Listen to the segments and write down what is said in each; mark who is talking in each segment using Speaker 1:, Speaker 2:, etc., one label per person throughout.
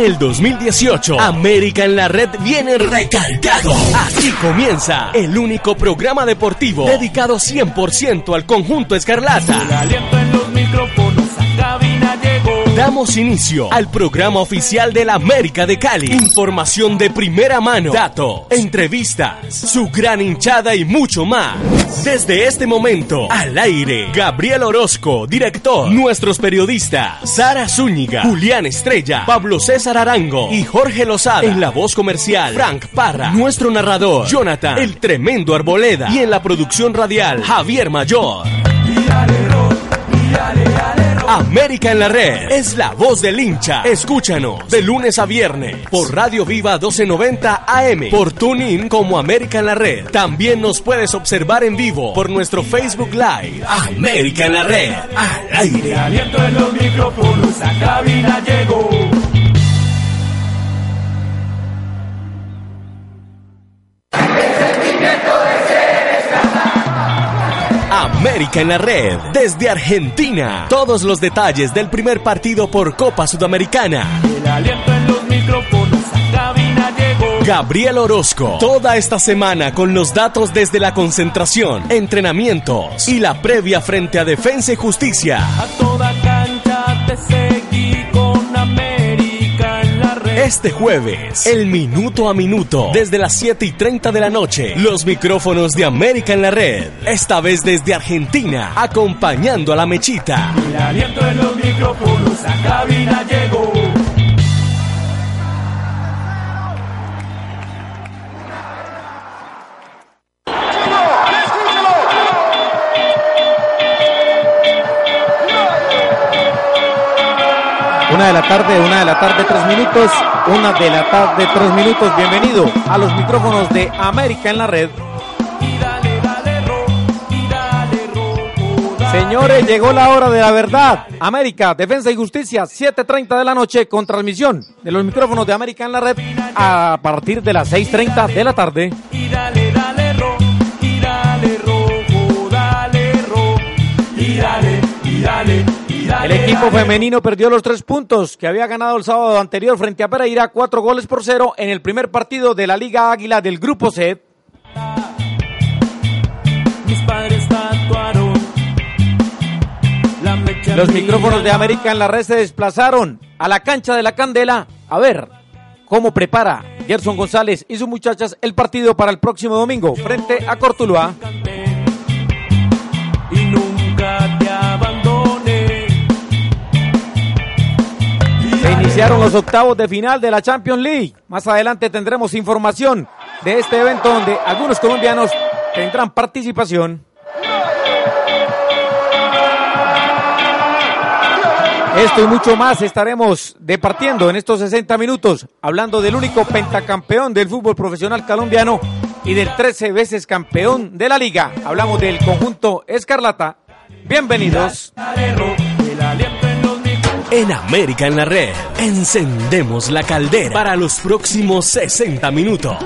Speaker 1: El 2018, América en la Red viene recargado. Así comienza el único programa deportivo dedicado 100% al conjunto escarlata.
Speaker 2: El aliento en los micrófonos a cabina llegó.
Speaker 1: Damos inicio al programa oficial de la América de Cali. Información de primera mano, datos, entrevistas, su gran hinchada y mucho más. Desde este momento, al aire, Gabriel Orozco, director, nuestros periodistas, Sara Zúñiga, Julián Estrella, Pablo César Arango y Jorge Lozada. En la voz comercial, Frank Parra, nuestro narrador, Jonathan, el tremendo Arboleda y en la producción radial, Javier Mayor. América en la red es la voz del hincha. Escúchanos de lunes a viernes por Radio Viva 1290 AM, por TuneIn como América en la red. También nos puedes observar en vivo por nuestro Facebook Live. América en la red, al
Speaker 2: El
Speaker 1: aire.
Speaker 2: aliento en los micrófonos a cabina llegó.
Speaker 1: En la red, desde Argentina. Todos los detalles del primer partido por Copa Sudamericana.
Speaker 2: El aliento en los micrófonos a cabina llegó.
Speaker 1: Gabriel Orozco, toda esta semana con los datos desde la concentración, entrenamientos y la previa frente a Defensa y Justicia.
Speaker 2: A toda cancha te
Speaker 1: Este jueves, el minuto a minuto, desde las 7 y 30 de la noche, los micrófonos de América en la red, esta vez desde Argentina, acompañando a la mechita.
Speaker 2: En los micrófonos a cabina llegó.
Speaker 3: Una de la tarde, una de la tarde, tres minutos. Una de la tarde, tres minutos. Bienvenido a los micrófonos de América en la red. Señores, llegó la hora de la verdad. América, Defensa y Justicia, 7.30 de la noche con transmisión de los micrófonos de América en la red a partir de las 6.30 de la tarde.
Speaker 2: Dale,
Speaker 3: El equipo femenino perdió los tres puntos que había ganado el sábado anterior frente a Pereira, cuatro goles por cero en el primer partido de la Liga Águila del Grupo C.
Speaker 2: Mis padres tatuaron la mecha
Speaker 3: Los micrófonos de América en la red se desplazaron a la cancha de la Candela a ver cómo prepara Gerson González y sus muchachas el partido para el próximo domingo frente a Cortuluá. Iniciaron los octavos de final de la Champions League. Más adelante tendremos información de este evento donde algunos colombianos tendrán participación. Esto y mucho más estaremos departiendo en estos 60 minutos, hablando del único pentacampeón del fútbol profesional colombiano y del 13 veces campeón de la liga. Hablamos del conjunto Escarlata. Bienvenidos.
Speaker 2: En
Speaker 1: América en la red, encendemos la caldera para los próximos 60 minutos.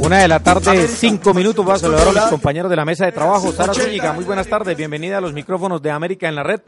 Speaker 3: Una de la tarde, cinco minutos. Voy a saludar a mis compañeros de la mesa de trabajo. Sara Zúñiga, muy buenas tardes. Bienvenida a los micrófonos de América en la red.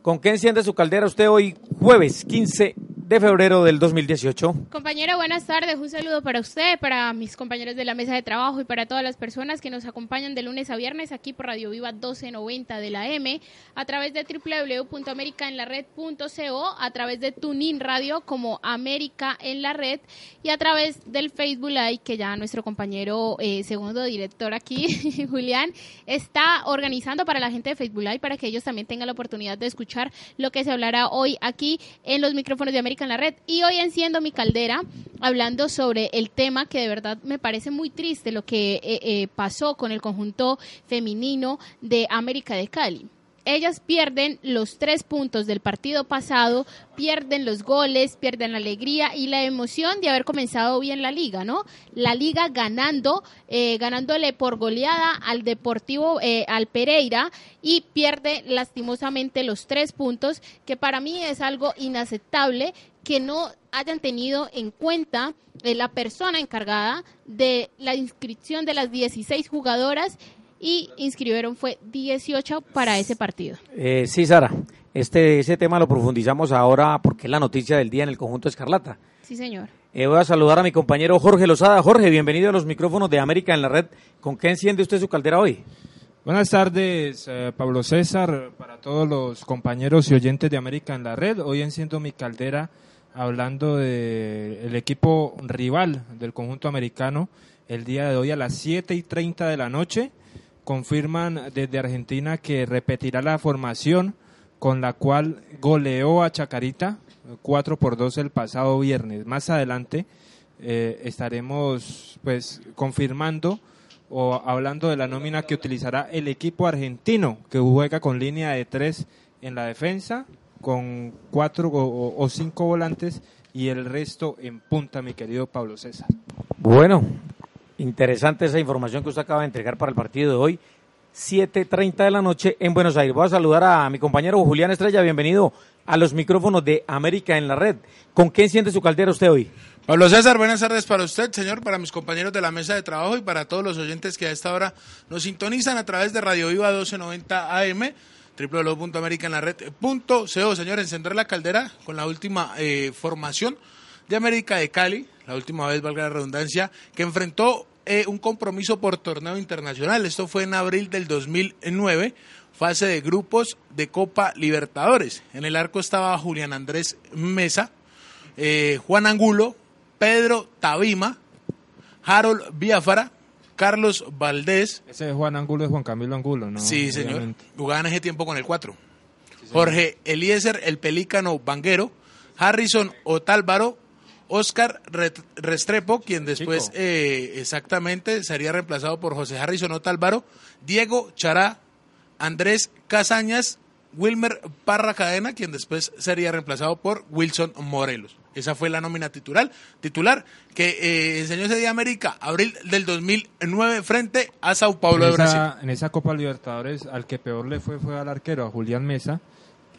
Speaker 3: ¿Con qué enciende su caldera usted hoy, jueves 15 de febrero del 2018?
Speaker 4: Compañera, buenas tardes. Un saludo para usted, para mis compañeros de la mesa de trabajo y para todas las personas que nos acompañan de lunes a viernes aquí por Radio Viva 1290 de la M, a través de www.americaenlared.co, a través de Tunin Radio como América en la Red y a través del Facebook Live que ya nuestro compañero eh, segundo director aquí, Julián, está organizando para la gente de Facebook Live para que ellos también tengan la oportunidad de escuchar lo que se hablará hoy aquí en los micrófonos de América en la Red. Y hoy enciendo mi caldera hablando sobre el tema que de verdad me parece muy triste lo que eh, eh, pasó con el conjunto femenino de América de Cali. Ellas pierden los tres puntos del partido pasado, pierden los goles, pierden la alegría y la emoción de haber comenzado bien la liga, ¿no? La liga ganando, eh, ganándole por goleada al Deportivo, eh, al Pereira y pierde lastimosamente los tres puntos, que para mí es algo inaceptable que no hayan tenido en cuenta eh, la persona encargada de la inscripción de las 16 jugadoras y inscribieron fue 18 para ese partido.
Speaker 3: Eh, sí, Sara. Este, ese tema lo profundizamos ahora porque es la noticia del día en el conjunto Escarlata.
Speaker 4: Sí, señor.
Speaker 3: Eh, voy a saludar a mi compañero Jorge Lozada. Jorge, bienvenido a los micrófonos de América en la red. ¿Con qué enciende usted su caldera hoy?
Speaker 5: Buenas tardes, eh, Pablo César, para todos los compañeros y oyentes de América en la red. Hoy enciendo mi caldera hablando del equipo rival del conjunto americano. El día de hoy a las 7 y 30 de la noche confirman desde Argentina que repetirá la formación con la cual goleó a Chacarita 4 por 2 el pasado viernes. Más adelante eh, estaremos pues confirmando o hablando de la nómina que utilizará el equipo argentino que juega con línea de 3 en la defensa, con 4 o, o 5 volantes y el resto en punta, mi querido Pablo César.
Speaker 3: Bueno, interesante esa información que usted acaba de entregar para el partido de hoy. 7.30 de la noche en Buenos Aires. Voy a saludar a mi compañero Julián Estrella. Bienvenido a los micrófonos de América en la red. ¿Con qué enciende su caldera usted hoy?
Speaker 6: Pablo César, buenas tardes para usted, señor, para mis compañeros de la mesa de trabajo y para todos los oyentes que a esta hora nos sintonizan a través de Radio Viva 1290 AM, www.americanlared.co. Señor, encender la caldera con la última eh, formación de América de Cali, la última vez, valga la redundancia, que enfrentó eh, un compromiso por torneo internacional. Esto fue en abril del 2009, fase de grupos de Copa Libertadores. En el arco estaba Julián Andrés Mesa, eh, Juan Angulo, Pedro Tabima, Harold Biafara, Carlos Valdés.
Speaker 5: Ese es Juan Angulo es Juan Camilo Angulo, ¿no?
Speaker 6: Sí, señor.
Speaker 5: Obviamente.
Speaker 6: Jugaban ese tiempo con el 4. Jorge Eliezer, el Pelícano Banguero, Harrison Otálvaro, Oscar Restrepo, quien después eh, exactamente sería reemplazado por José Harrison Otálvaro, Diego Chará, Andrés Casañas, Wilmer Parra Cadena, quien después sería reemplazado por Wilson Morelos. Esa fue la nómina titular, titular que eh, enseñó ese día América, abril del 2009, frente a Sao Paulo
Speaker 5: en
Speaker 6: de Brasil.
Speaker 5: esa, en esa Copa Libertadores, al que peor le fue fue al arquero, a Julián Mesa,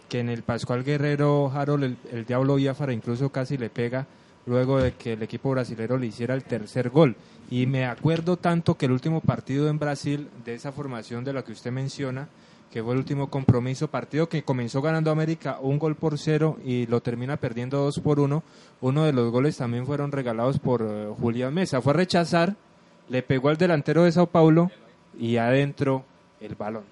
Speaker 5: que en el Pascual Guerrero, Harold, el, el Diablo Biafara, incluso casi le pega luego de que el equipo brasilero le hiciera el tercer gol. Y me acuerdo tanto que el último partido en Brasil de esa formación de la que usted menciona, que fue el último compromiso, partido que comenzó ganando América un gol por cero y lo termina perdiendo dos por uno. Uno de los goles también fueron regalados por eh, Julián Mesa. Fue a rechazar, le pegó al delantero de Sao Paulo y adentro el balón.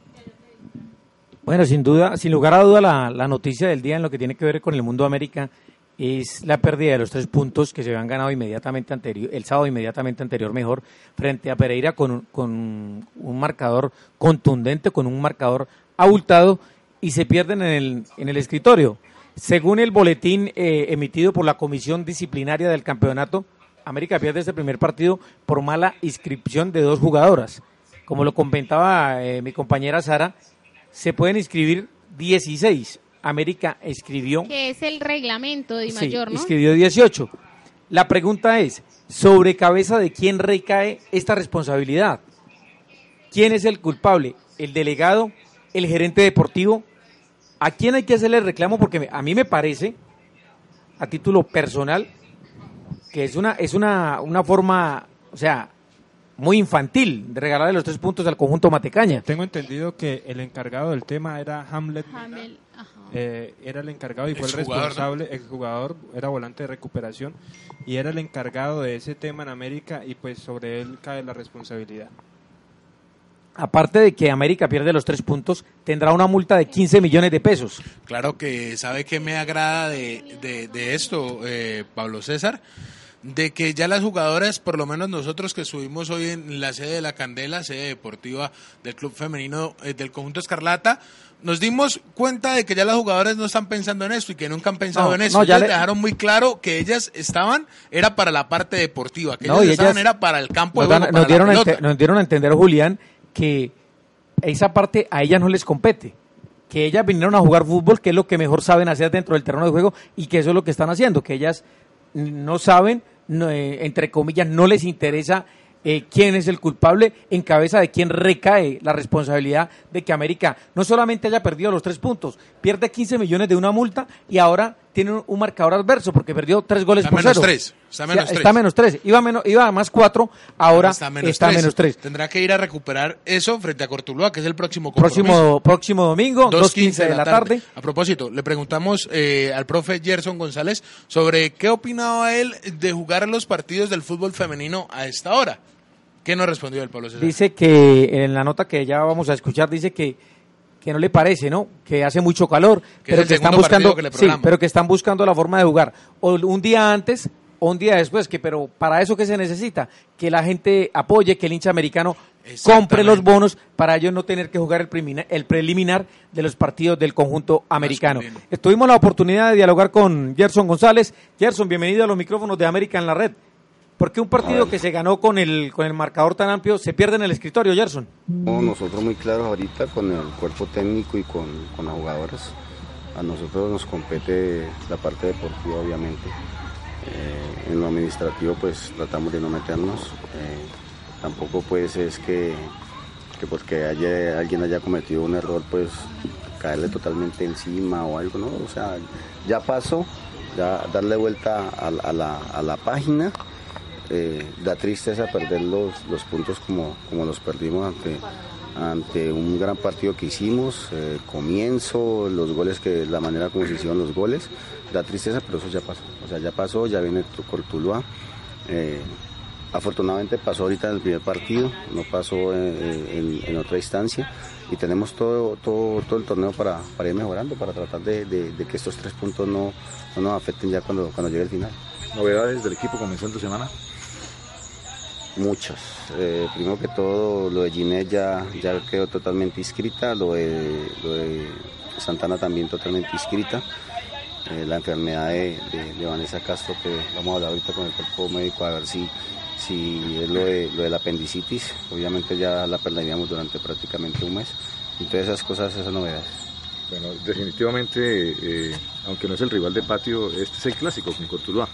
Speaker 3: Bueno, sin duda, sin lugar a duda, la, la noticia del día en lo que tiene que ver con el mundo América es la pérdida de los tres puntos que se habían ganado inmediatamente anterior, el sábado inmediatamente anterior mejor, frente a Pereira con, con un marcador contundente, con un marcador abultado y se pierden en el, en el escritorio. Según el boletín eh, emitido por la Comisión Disciplinaria del Campeonato, América pierde este primer partido por mala inscripción de dos jugadoras. Como lo comentaba eh, mi compañera Sara, se pueden inscribir 16. América escribió
Speaker 4: Que es el reglamento de
Speaker 3: Sí,
Speaker 4: mayor, ¿no?
Speaker 3: escribió 18. La pregunta es, ¿sobre cabeza de quién recae esta responsabilidad? ¿Quién es el culpable? ¿El delegado? ¿El gerente deportivo? ¿A quién hay que hacerle el reclamo? Porque a mí me parece, a título personal, que es una, es una, una forma, o sea, muy infantil de regalarle los tres puntos al conjunto Matecaña.
Speaker 5: Tengo entendido que el encargado del tema era Hamlet.
Speaker 4: Hamel,
Speaker 5: eh, era el encargado y fue el responsable, exjugador, era volante de recuperación y era el encargado de ese tema en América y pues sobre él cae la responsabilidad.
Speaker 3: Aparte de que América pierde los tres puntos, tendrá una multa de 15 millones de pesos.
Speaker 6: Claro que sabe que me agrada de, de- de esto, eh, Pablo César, de que ya las jugadoras, por lo menos nosotros que estuvimos hoy en la sede de la Candela, sede deportiva del Club Femenino eh, del Conjunto Escarlata, nos dimos cuenta de que ya las jugadoras no están pensando en esto y que nunca han pensado
Speaker 3: No,
Speaker 6: en eso.
Speaker 3: no, ya
Speaker 6: Ellas
Speaker 3: le-
Speaker 6: dejaron muy claro que ellas estaban, era para la parte deportiva, que
Speaker 3: No,
Speaker 6: ellas estaban era para el campo de
Speaker 3: nos, dan-
Speaker 6: juego,
Speaker 3: nos dieron ente- nos dieron a entender, Julián, que esa parte a ellas no les compete. Que ellas vinieron a jugar fútbol, que es lo que mejor saben hacer dentro del terreno de juego y que eso es lo que están haciendo. Que ellas no saben, no, eh, entre comillas, no les interesa eh, quién es el culpable, en cabeza de quién recae la responsabilidad de que América no solamente haya perdido los tres puntos, pierde 15 millones de una multa y ahora tiene un, marcador adverso porque perdió tres goles
Speaker 6: Está
Speaker 3: por
Speaker 6: menos
Speaker 3: cero.
Speaker 6: tres, está
Speaker 3: O sea,
Speaker 6: menos tres.
Speaker 3: Está menos tres. Iba, menos, iba a más cuatro, ahora
Speaker 6: está
Speaker 3: está menos, tres.
Speaker 6: Tendrá que ir a recuperar eso frente a Cortuluá, que es el próximo compromiso.
Speaker 3: Próximo, próximo domingo, 2.15 de la tarde.
Speaker 6: A propósito, le preguntamos eh, al profe Gerson González sobre qué opinaba él de jugar los partidos del fútbol femenino a esta hora. ¿Qué nos respondió el Pablo César?
Speaker 3: Dice que en la nota que ya vamos a escuchar, dice que, que no le parece, ¿no? Que hace mucho calor,
Speaker 6: Que
Speaker 3: pero que están buscando,
Speaker 6: que
Speaker 3: sí, pero que están buscando la forma de jugar. O un día antes o un día después, que pero para eso que se necesita, que la gente apoye, que el hincha americano compre los bonos para ellos no tener que jugar el, preliminar de los partidos del conjunto americano. Tuvimos la oportunidad de dialogar con Gerson González. Gerson, bienvenido a los micrófonos de América en la red. ¿Por qué un partido que se ganó con el, con el marcador tan amplio se pierde en el escritorio, Gerson?
Speaker 7: No, nosotros muy claros ahorita con el cuerpo técnico y con, con las jugadoras. A nosotros nos compete la parte deportiva, obviamente. Eh, en lo administrativo, pues tratamos de no meternos. Eh, tampoco, pues, es que, que porque haya, alguien haya cometido un error, pues caerle totalmente encima o algo, ¿no? O sea, ya pasó, ya darle vuelta a, a la, a la página. Eh, da tristeza perder los, los puntos como, como los perdimos ante, ante un gran partido que hicimos, eh, comienzo, los goles, que la manera como se hicieron los goles, da tristeza, pero eso ya pasó. O sea, ya pasó, ya viene tu Cortuluá. Eh, afortunadamente pasó ahorita en el primer partido, no pasó en, en- en otra instancia y tenemos todo, todo, todo el torneo para, para ir mejorando, para tratar de, de- que estos tres puntos no, no nos afecten ya cuando, cuando llegue el final.
Speaker 8: Novedades del equipo comenzando semana.
Speaker 7: Muchas. Eh, primero que todo, lo de Ginette ya, ya quedó totalmente inscrita, lo de, de Santana también totalmente inscrita. Eh, la enfermedad de, de- de Vanessa Castro, que vamos a hablar ahorita con el cuerpo médico a ver si, si es lo, de, lo del apendicitis. Obviamente ya la perderíamos durante prácticamente un mes. Entonces esas cosas, esas novedades.
Speaker 8: Bueno, definitivamente, eh, aunque no es el rival de patio, este es el clásico con Cortuluá.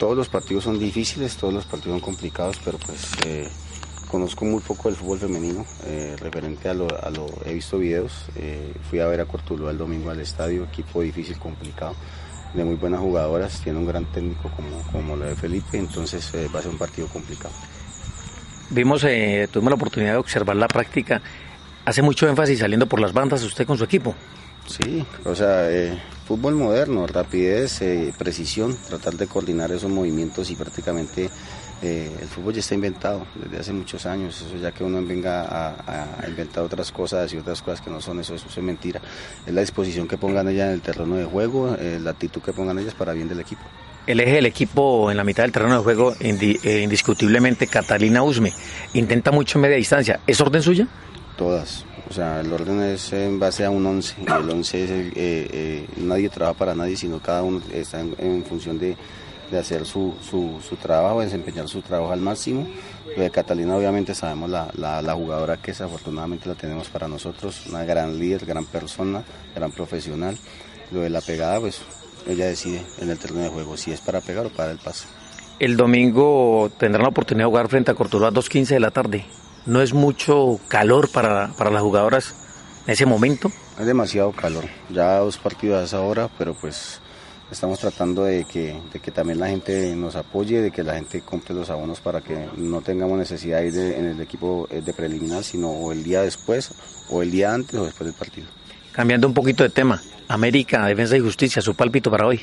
Speaker 7: Todos los partidos son difíciles, todos los partidos son complicados, pero pues eh, conozco muy poco del fútbol femenino, eh, referente a lo, a lo, he visto videos, eh, fui a ver a Cortuluá el domingo al estadio, equipo difícil, complicado, de muy buenas jugadoras, tiene un gran técnico como, como lo de Felipe, entonces va a ser un partido complicado.
Speaker 9: Vimos, eh, tuvimos la oportunidad de observar la práctica. Hace mucho énfasis saliendo por las bandas usted con su equipo.
Speaker 7: Sí, o sea, fútbol moderno, rapidez, eh, precisión, tratar de coordinar esos movimientos y prácticamente eh, el fútbol ya está inventado desde hace muchos años, eso ya que uno venga a, inventar otras cosas y otras cosas que no son eso, eso es mentira. Es la disposición que pongan ellas en el terreno de juego, eh, la actitud que pongan ellas para bien del equipo.
Speaker 9: El eje del equipo en la mitad del terreno de juego, indi- indiscutiblemente Catalina Usme, intenta mucho en media distancia. ¿Es orden suya?
Speaker 7: Todas. O sea, el orden es en base a un 11. Y el 11 es el, eh, eh, nadie trabaja para nadie, sino cada uno está en, función de, de hacer su, su, trabajo, desempeñar su trabajo al máximo. Lo de Catalina, obviamente, sabemos la, la, jugadora que desafortunadamente la tenemos para nosotros, una gran líder, gran persona, gran profesional. Lo de la pegada, pues ella decide en el terreno de juego si es para pegar o para el pase.
Speaker 9: El domingo tendrán la oportunidad de jugar frente a Cortuluá a 2.15 de la tarde. ¿No es mucho calor para, para las jugadoras en ese momento?
Speaker 7: Es demasiado calor, ya dos partidos a esa hora, pero pues estamos tratando de que, de que también la gente nos apoye, de que la gente compre los abonos para que no tengamos necesidad de ir de- en el equipo eh, de preliminar, sino o el día después, o el día antes o después del partido.
Speaker 9: Cambiando un poquito de tema, América, Defensa y Justicia, su pálpito para hoy.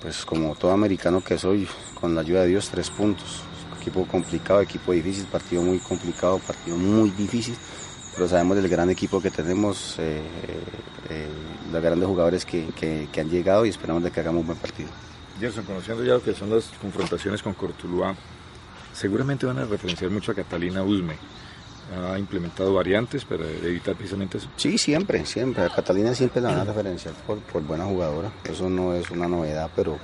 Speaker 7: Pues como todo americano que soy, con la ayuda de Dios, tres puntos. Equipo complicado, equipo difícil, partido muy complicado, partido muy difícil, pero sabemos del gran equipo que tenemos, eh, eh, los grandes jugadores que, que- que han llegado y esperamos de que hagamos un buen partido.
Speaker 8: Gerson, conociendo ya lo que son las confrontaciones con Cortuluá, seguramente van a referenciar mucho a Catalina Usme. Ha implementado variantes para evitar precisamente eso.
Speaker 7: Sí, siempre, siempre. A Catalina siempre la van a referenciar por, por buena jugadora. Eso no es una novedad, pero,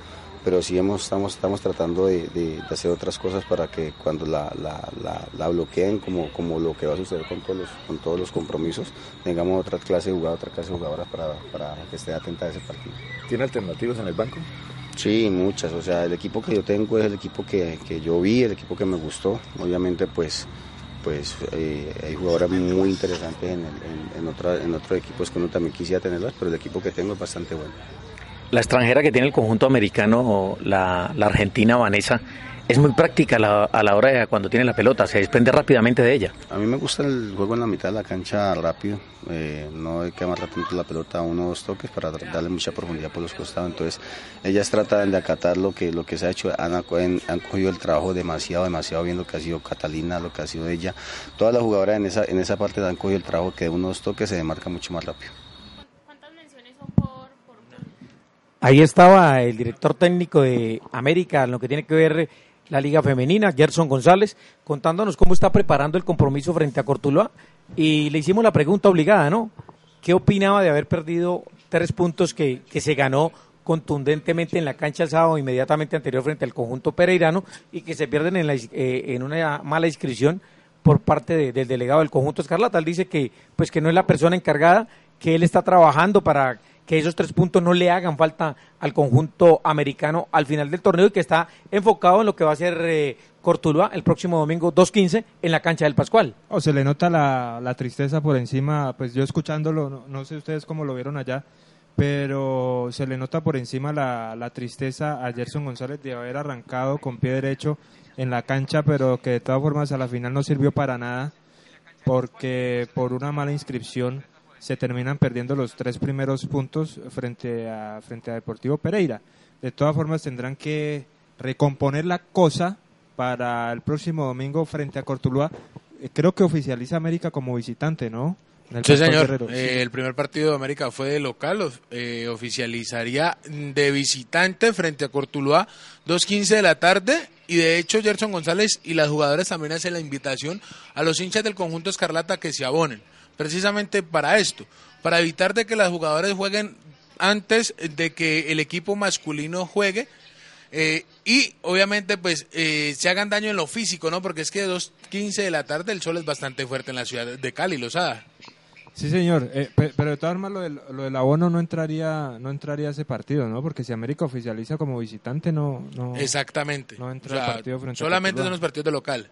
Speaker 7: pero sí hemos, estamos, estamos tratando de, de- de hacer otras cosas para que cuando la, la, la- la bloqueen, como, como lo que va a suceder con todos los, con todos los compromisos, tengamos otra clase de jugador, otra clase de jugadoras para, para que esté atenta a ese partido.
Speaker 8: ¿Tiene alternativas en el banco?
Speaker 7: Sí, muchas. O sea, el equipo que yo tengo es el equipo que, que yo vi, el equipo que me gustó. Obviamente, pues, pues eh, hay jugadoras muy interesantes en, el- en, en otra- en otros equipos que uno también quisiera tenerlas, pero el equipo que tengo es bastante bueno.
Speaker 9: La extranjera que tiene el conjunto americano, la, la argentina Vanessa, es muy práctica a la, a la hora de cuando tiene la pelota, se desprende rápidamente de ella.
Speaker 7: A mí me gusta el juego en la mitad de la cancha rápido, eh, no hay que amarrar tanto la pelota a uno o dos toques para darle mucha profundidad por los costados. Entonces, ellas tratan de acatar lo que, lo que se ha hecho, han, han cogido el trabajo demasiado, demasiado bien lo que ha sido Catalina, lo que ha sido ella. Todas las jugadoras en esa, en esa parte han cogido el trabajo que de uno o dos toques se demarca mucho más rápido.
Speaker 3: Ahí estaba el director técnico de América, lo que tiene que ver la Liga Femenina, Gerson González, contándonos cómo está preparando el compromiso frente a Cortuloa. Y le hicimos la pregunta obligada, ¿no? ¿Qué opinaba de haber perdido tres puntos que, que se ganó contundentemente en la cancha el sábado inmediatamente anterior frente al conjunto pereirano y que se pierden en, la, eh, en una mala inscripción por parte de, del delegado del conjunto Escarlata. Dice que, pues, que no es la persona encargada, que él está trabajando para que esos tres puntos no le hagan falta al conjunto americano al final del torneo y que está enfocado en lo que va a ser eh, Cortuluá el próximo domingo 2.15 en la cancha del Pascual.
Speaker 5: O se le nota la, la tristeza por encima, pues yo escuchándolo, no, no, sé ustedes cómo lo vieron allá, pero se le nota por encima la, la tristeza a Gerson González de haber arrancado con pie derecho en la cancha, pero que de todas formas a la final no sirvió para nada porque por una mala inscripción se terminan perdiendo los tres primeros puntos frente a, frente a Deportivo Pereira. De todas formas tendrán que recomponer la cosa para el próximo domingo frente a Cortuluá. Eh, Creo que oficializa América como visitante, ¿no? El
Speaker 6: Sí, señor. Eh, el primer partido de América fue de local, eh, oficializaría de visitante frente a Cortuluá, 2.15 de la tarde. Y de hecho, Gerson González y las jugadoras también hacen la invitación a los hinchas del conjunto Escarlata que se abonen, precisamente para esto, para evitar de que las jugadoras jueguen antes de que el equipo masculino juegue. eh, y obviamente pues eh, se hagan daño en lo físico, ¿no? Porque es que 2.15 de la tarde el sol es bastante fuerte en la ciudad de Cali, Lozada.
Speaker 5: Sí, señor. Eh, pe- pero de todas formas lo del, lo del abono no entraría no entraría a ese partido, ¿no? Porque si América oficializa como visitante no no
Speaker 6: Exactamente.
Speaker 5: No
Speaker 6: O
Speaker 5: entra
Speaker 6: sea,
Speaker 5: el partido frente a
Speaker 6: solamente son los partidos de local.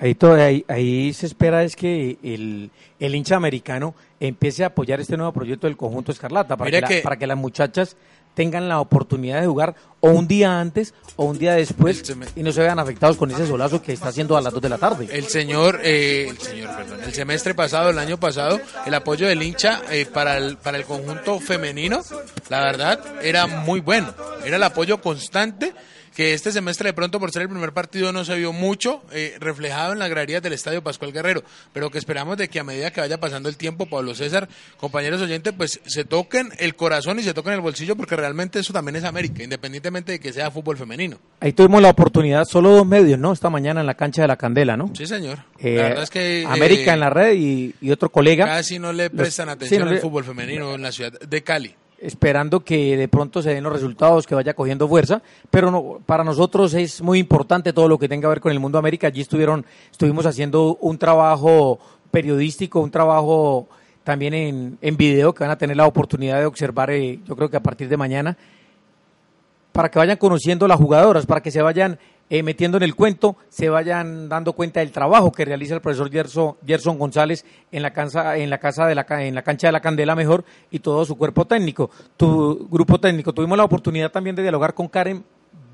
Speaker 3: Ahí, to- ahí, ahí se espera es que el, el hincha americano empiece a apoyar este nuevo proyecto del conjunto Escarlata para, que, la-
Speaker 6: que-
Speaker 3: para que las muchachas tengan la oportunidad de jugar o un día antes o un día después y no se vean afectados con ese solazo que está haciendo a las 2 de la tarde.
Speaker 6: El señor, eh, el señor, perdón, el semestre pasado, el año pasado, el apoyo del hincha eh, para, el, para el conjunto femenino, la verdad, era muy bueno. Era el apoyo constante que este semestre de pronto por ser el primer partido no se vio mucho eh, reflejado en las graderías del Estadio Pascual Guerrero, pero que esperamos de que a medida que vaya pasando el tiempo, Pablo César, compañeros oyentes, pues se toquen el corazón y se toquen el bolsillo porque realmente eso también es América, independientemente de que sea fútbol femenino.
Speaker 3: Ahí tuvimos la oportunidad, solo dos medios, ¿no? Esta mañana en la cancha de la Candela, ¿no?
Speaker 6: Sí, señor.
Speaker 3: Eh,
Speaker 6: la verdad es que...
Speaker 3: América
Speaker 6: eh,
Speaker 3: en la red y, y otro colega.
Speaker 6: Casi no le
Speaker 3: Los-
Speaker 6: prestan
Speaker 3: sí,
Speaker 6: atención al fútbol femenino en la ciudad de Cali.
Speaker 3: Esperando que de pronto se den los resultados, que vaya cogiendo fuerza, pero no, para nosotros es muy importante todo lo que tenga que ver con el mundo América. Allí estuvieron, estuvimos haciendo un trabajo periodístico, un trabajo también en, en video que van a tener la oportunidad de observar, eh, yo creo que a partir de mañana, para que vayan conociendo las jugadoras, para que se vayan eh, metiendo en el cuento, se vayan dando cuenta del trabajo que realiza el profesor Gerson, Gerson González en la cancha, en la casa de la, cancha de la Candela mejor y todo su cuerpo técnico, tu grupo técnico. Tuvimos la oportunidad también de dialogar con Karen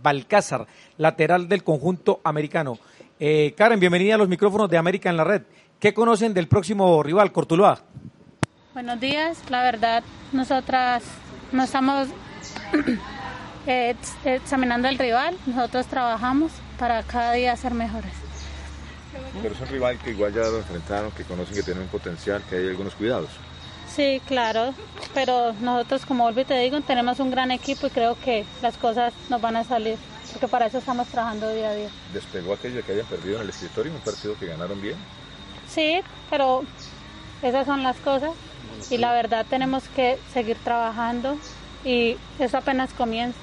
Speaker 3: Balcázar, lateral del conjunto americano. Eh, Karen, bienvenida a los micrófonos de América en la red. ¿Qué conocen del próximo rival, Cortuluá?
Speaker 10: Buenos días, la verdad, nosotras no estamos examinando el rival, nosotros trabajamos para cada día ser mejores.
Speaker 8: Pero es un rival que igual ya lo enfrentaron, que conocen que tiene un potencial, que hay algunos cuidados.
Speaker 10: Sí, claro, pero nosotros, como vuelvo y te digo, tenemos un gran equipo y creo que las cosas nos van a salir, porque para eso estamos trabajando día a día.
Speaker 8: Despegó aquello que hayan perdido en el escritorio, un partido que ganaron bien.
Speaker 10: Sí, pero esas son las cosas y la verdad tenemos que seguir trabajando y eso apenas comienza.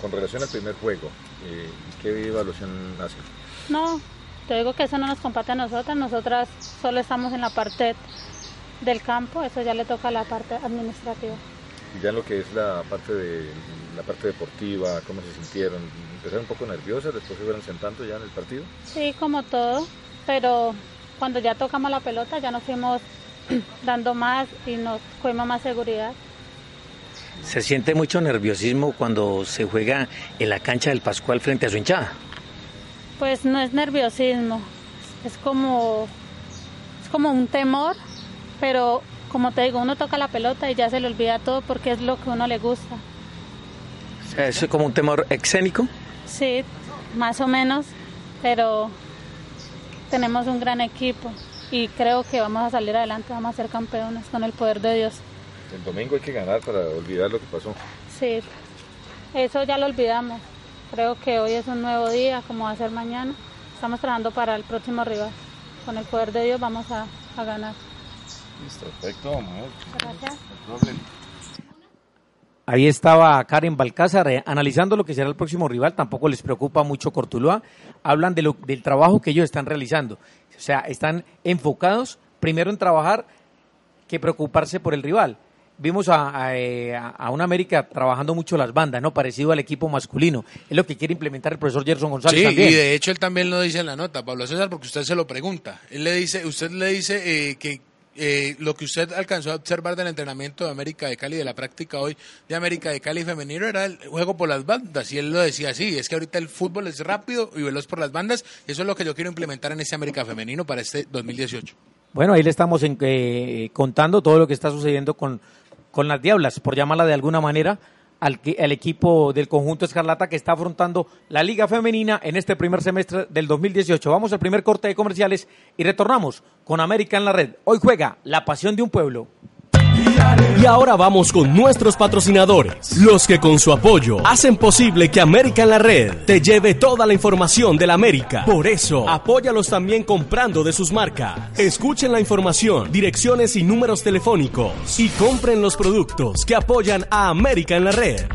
Speaker 8: Con relación al primer juego, eh, ¿qué evaluación hacen?
Speaker 10: No, te digo que eso no nos compete a nosotras, nosotras solo estamos en la parte del campo, eso ya le toca a la parte administrativa.
Speaker 8: Y ya en lo que es la parte de la parte deportiva, cómo se sintieron, empezaron un poco nerviosas, después se fueron sentando ya en el partido.
Speaker 10: Sí, como todo, pero cuando ya tocamos la pelota ya nos fuimos dando más y nos cogimos más seguridad.
Speaker 9: Se siente mucho nerviosismo cuando se juega en la cancha del Pascual frente a su hinchada.
Speaker 10: Pues no es nerviosismo, es como, es como un temor, pero como te digo, uno toca la pelota y ya se le olvida todo porque es lo que uno le gusta.
Speaker 9: O sea, ¿Es como un temor escénico?
Speaker 10: Sí, más o menos, pero tenemos un gran equipo y creo que vamos a salir adelante, vamos a ser campeones con el poder de Dios.
Speaker 8: El domingo hay que ganar para olvidar lo que pasó.
Speaker 10: Sí, eso ya lo olvidamos. Creo que hoy es un nuevo día, como va a ser mañana. Estamos trabajando para el próximo rival. Con el poder de Dios vamos a, a ganar.
Speaker 8: Listo, perfecto, vamos.
Speaker 10: Gracias.
Speaker 3: Ahí estaba Karen Balcázar eh, analizando lo que será el próximo rival. Tampoco les preocupa mucho Cortuluá. Hablan de lo- del trabajo que ellos están realizando. O sea, están enfocados primero en trabajar que preocuparse por el rival. Vimos a, a, eh, a- una América trabajando mucho las bandas, ¿no? Parecido al equipo masculino. Es lo que quiere implementar el profesor Gerson González
Speaker 6: Sí,
Speaker 3: también.
Speaker 6: y de hecho él también lo dice en la nota, Pablo César, porque usted se lo pregunta. Él le dice, usted le dice eh, que eh, lo que usted alcanzó a observar del entrenamiento de América de Cali, de la práctica hoy de América de Cali femenino, era el juego por las bandas. Y él lo decía así, es que ahorita el fútbol es rápido y veloz por las bandas. Eso es lo que yo quiero implementar en este América femenino para este 2018.
Speaker 3: Bueno, ahí le estamos en- eh, contando todo lo que está sucediendo con, con las Diablas, por llamarla de alguna manera, al, equipo del conjunto Escarlata que está afrontando la Liga Femenina en este primer semestre del 2018. Vamos al primer corte de comerciales y retornamos con América en la Red. Hoy juega La Pasión de un Pueblo.
Speaker 1: Y ahora vamos con nuestros patrocinadores, los que con su apoyo hacen posible que América en la Red te lleve toda la información de América. Por eso, apóyalos también comprando de sus marcas. Escuchen la información, direcciones y números telefónicos y compren los productos que apoyan a América en la Red.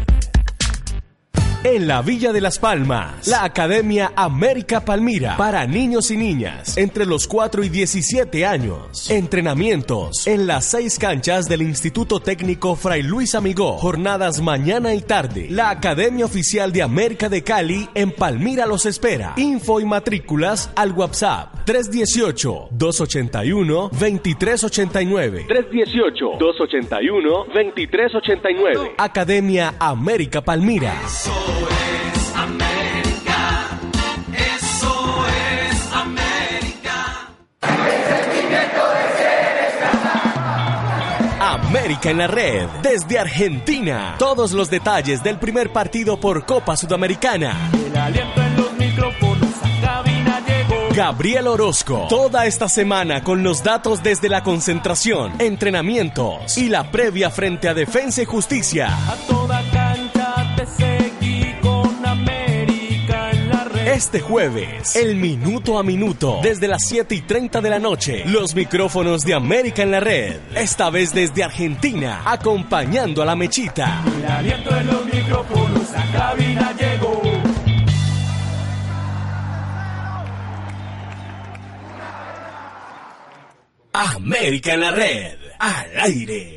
Speaker 1: En la Villa de las Palmas, la Academia América Palmira para niños y niñas entre los 4 y 17 años. Entrenamientos en las seis canchas del Instituto Técnico Fray Luis Amigó. Jornadas mañana y tarde. La Academia Oficial de América de Cali en Palmira los espera. Info y matrículas al WhatsApp 318-281-2389. 318-281-2389. Academia América Palmira. América en la red, desde Argentina. Todos los detalles del primer partido por Copa Sudamericana.
Speaker 2: El aliento en los micrófonos a cabina llegó.
Speaker 1: Gabriel Orozco, toda esta semana con los datos desde la concentración, entrenamientos y la previa frente a Defensa y Justicia.
Speaker 2: A
Speaker 1: Este jueves, el minuto a minuto, desde las 7 y 30 de la noche, los micrófonos de América en la red. Esta vez desde Argentina, acompañando a la mechita.
Speaker 2: El aliento en los micrófonos a cabina llegó.
Speaker 1: América en la red, al aire.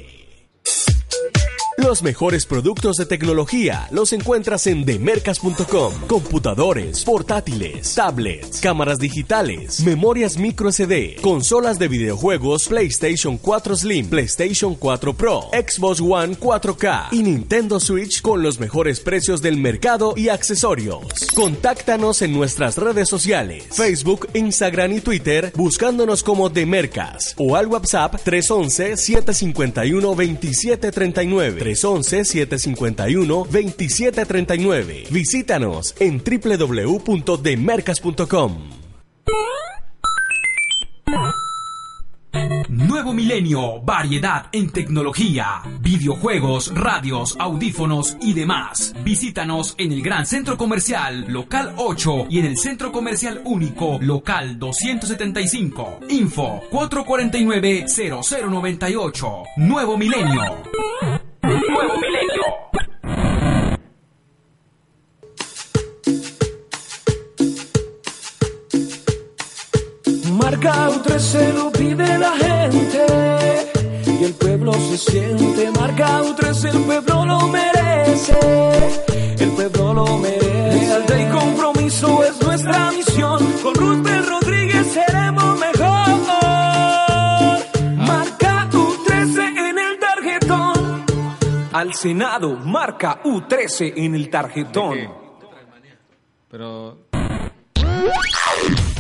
Speaker 1: Los mejores productos de tecnología los encuentras en demercas.com. Computadores, portátiles, tablets, cámaras digitales, memorias micro SD, consolas de videojuegos PlayStation 4 Slim, PlayStation 4 Pro, Xbox One 4K y Nintendo Switch con los mejores precios del mercado y accesorios. Contáctanos en nuestras redes sociales, Facebook, Instagram y Twitter buscándonos como Demercas o al WhatsApp 311 751 2739. 311-751-2739. Visítanos en www.demercas.com.
Speaker 11: Nuevo milenio, variedad en tecnología, videojuegos, radios, audífonos y demás. Visítanos en el Gran Centro Comercial, local 8 y en el Centro Comercial Único, local 275. Info 449-0098. Nuevo milenio. Nuevo milenio.
Speaker 2: Marca un 13 lo pide la gente y el pueblo se siente. Marca un 13 el pueblo lo merece. El pueblo lo merece. Senado, marca U13 en el tarjetón.
Speaker 5: Pero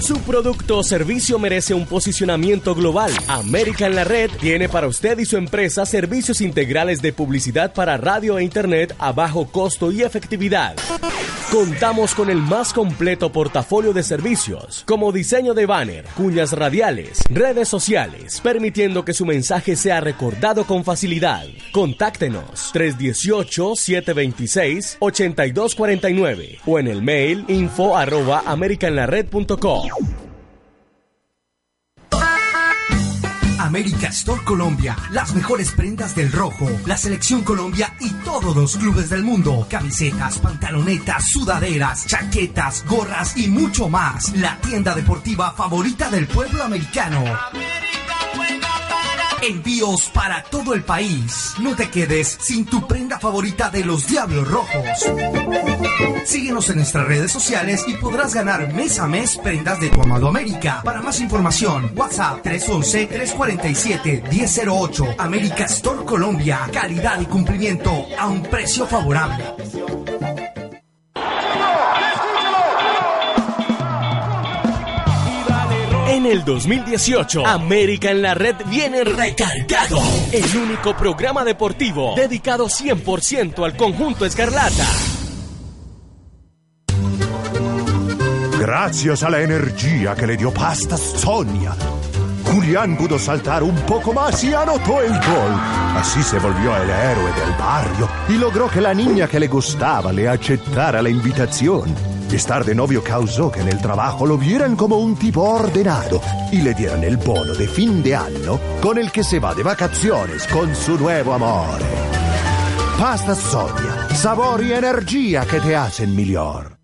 Speaker 1: Su producto o servicio merece un posicionamiento global. América en la Red tiene para usted y su empresa servicios integrales de publicidad para radio e internet a bajo costo y efectividad. Contamos con el más completo portafolio de servicios, como diseño de banner, cuñas radiales, redes sociales, permitiendo que su mensaje sea recordado con facilidad. Contáctenos 318-726-8249 o en el mail info arroba americanlared.com.
Speaker 11: América Store Colombia, las mejores prendas del rojo, la selección Colombia y todos los clubes del mundo. Camisetas, pantalonetas, sudaderas, chaquetas, gorras y mucho más. La tienda deportiva favorita del pueblo americano. Envíos para todo el país. No te quedes sin tu prenda favorita de los Diablos Rojos. Síguenos en nuestras redes sociales y podrás ganar mes a mes prendas de tu amado América. Para más información, WhatsApp 311-347-1008. América Store Colombia. Calidad y cumplimiento a un precio favorable.
Speaker 1: El 2018, América en la Red viene recargado. El único programa deportivo dedicado 100% al conjunto Escarlata.
Speaker 12: Gracias a la energía que le dio Pastas Sonia, Julián pudo saltar un poco más y anotó el gol. Así se volvió el héroe del barrio y logró que la niña que le gustaba le aceptara la invitación. Estar de novio causó que en el trabajo lo vieran como un tipo ordenado y le dieran el bono de fin de año con el que se va de vacaciones con su nuevo amor. Pasta Sonia, sabor y energía que te hacen mejor.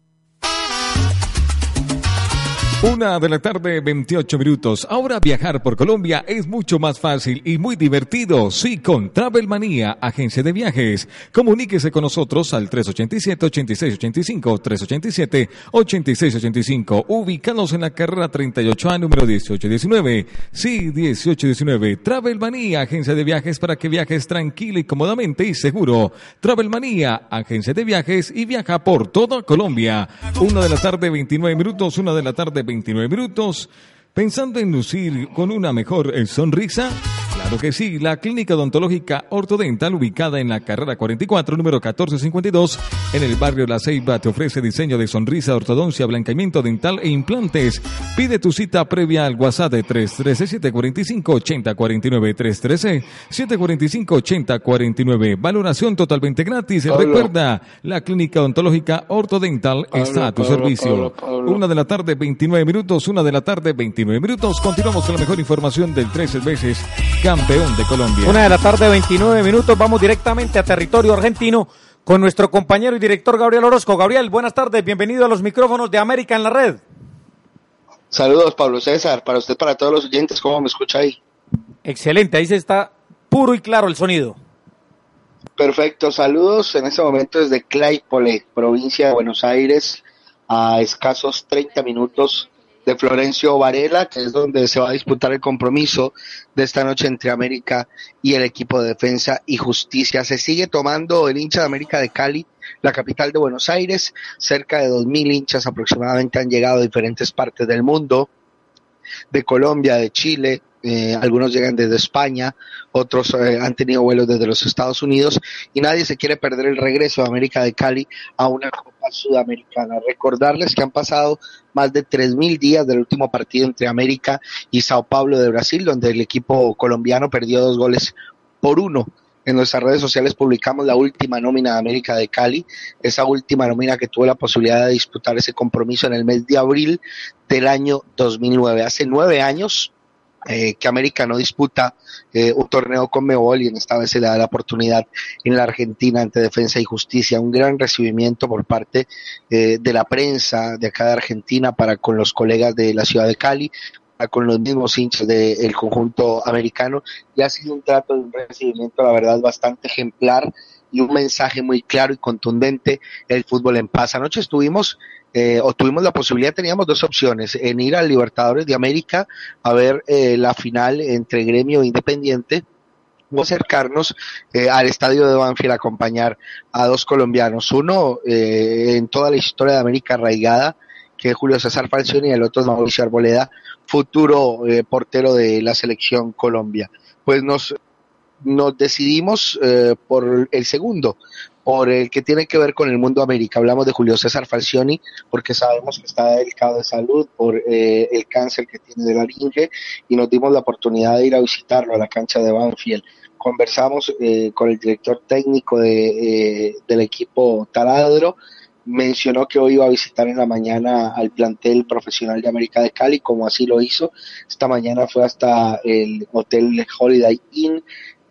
Speaker 13: Una de la tarde, 28 minutos. Ahora viajar por Colombia es mucho más fácil y muy divertido. Sí, con Travel Manía, agencia de viajes. Comuníquese con nosotros al 387-8685, 387-8685. Ubícanos en la carrera 38A, número 1819. Sí, 1819. Travel Manía, agencia de viajes para que viajes tranquilo y cómodamente y seguro. Travel Manía, agencia de viajes y viaja por toda Colombia. Una de la tarde, 29 minutos. Una de la tarde, 29 minutos. ¿Pensando en lucir con una mejor eh, sonrisa? Claro que sí, la clínica odontológica ortodental ubicada en la carrera 44, número 1452, en el barrio La Ceiba, te ofrece diseño de sonrisa, ortodoncia, blanqueamiento dental e implantes. Pide tu cita previa al WhatsApp de 313-745-8049, 313-745-8049. Valoración totalmente gratis.
Speaker 14: Pablo.
Speaker 13: Recuerda, la clínica odontológica ortodental está a tu
Speaker 14: Pablo,
Speaker 13: servicio. Una de la tarde, 29 minutos, una de la tarde, 29 minutos. Continuamos con la mejor información del 13 veces campeón de Colombia.
Speaker 3: Una de la tarde, 29 minutos. Vamos directamente a territorio argentino con nuestro compañero y director Gabriel Orozco. Gabriel, buenas tardes. Bienvenido a los micrófonos de América en la Red.
Speaker 14: Saludos, Pablo César, para usted, para todos los oyentes, ¿cómo me escucha ahí?
Speaker 3: Excelente, ahí se está puro y claro el sonido.
Speaker 14: Perfecto, saludos en este momento desde Claypole, provincia de Buenos Aires, a escasos 30 minutos de Florencio Varela, que es donde se va a disputar el compromiso de esta noche entre América y el equipo de defensa y justicia. Se sigue tomando el hincha de América de Cali, la capital de Buenos Aires. Cerca de 2.000 hinchas aproximadamente han llegado de diferentes partes del mundo, de Colombia, de Chile, eh, algunos llegan desde España, otros eh, han tenido vuelos desde los Estados Unidos y nadie se quiere perder el regreso de América de Cali a una Copa Sudamericana. Recordarles que han pasado más de 3.000 días del último partido entre América y Sao Paulo de Brasil, donde el equipo colombiano perdió dos goles por uno. En nuestras redes sociales publicamos la última nómina de América de Cali, esa última nómina que tuvo la posibilidad de disputar ese compromiso en el mes de abril del año 2009. Hace nueve años eh, que América no disputa eh, un torneo con Mebol y en esta vez se le da la oportunidad en la Argentina ante Defensa y Justicia. Un gran recibimiento por parte eh, de la prensa de acá de Argentina para con los colegas de la ciudad de Cali, para con los mismos hinchas del conjunto americano y ha sido un trato de un recibimiento, la verdad, bastante ejemplar y un mensaje muy claro y contundente el fútbol en paz. Anoche estuvimos eh, o tuvimos la posibilidad, teníamos dos opciones, en ir al Libertadores de América a ver eh, la final entre Gremio e Independiente o acercarnos eh, al estadio de Banfield a acompañar a dos colombianos. Uno eh, en toda la historia de América arraigada, que es Julio César Falcioni, y el otro es Mauricio Arboleda, futuro eh, portero de la selección Colombia. Pues nos, nos decidimos eh, por el segundo, por el que tiene que ver con el mundo América. Hablamos de Julio César Falcioni porque sabemos que está delicado de salud por eh, el cáncer que tiene de la laringe y nos dimos la oportunidad de ir a visitarlo a la cancha de Banfield. Conversamos eh, con el director técnico de, eh, del equipo Taladro, mencionó que hoy iba a visitar en la mañana al plantel profesional de América de Cali, como así lo hizo. Esta mañana fue hasta el Hotel Holiday Inn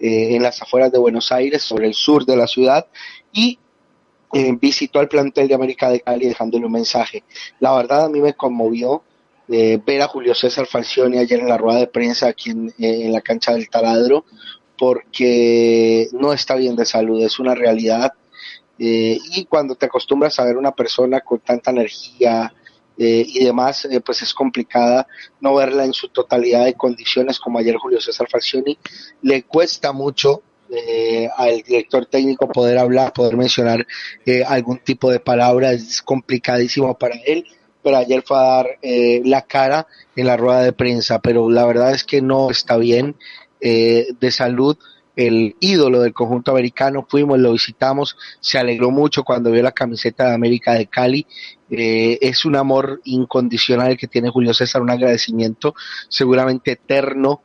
Speaker 14: eh, en las afueras de Buenos Aires, sobre el sur de la ciudad, y eh, visitó al plantel de América de Cali dejándole un mensaje. La verdad a mí me conmovió eh, ver a Julio César Falcioni ayer en la rueda de prensa aquí en, en la cancha del Taladro, porque no está bien de salud, es una realidad. Y cuando te acostumbras a ver una persona con tanta energía eh, y demás, eh, pues es complicada no verla en su totalidad de condiciones como ayer Julio César Falcioni. Le cuesta mucho eh, al director técnico poder hablar, poder mencionar eh, algún tipo de palabra, es complicadísimo para él, pero ayer fue a dar eh, la cara en la rueda de prensa, pero la verdad es que no está bien eh, de salud el ídolo del conjunto americano, fuimos, lo visitamos, se alegró mucho cuando vio la camiseta de América de Cali, eh, es un amor incondicional que tiene Julio César, un agradecimiento seguramente eterno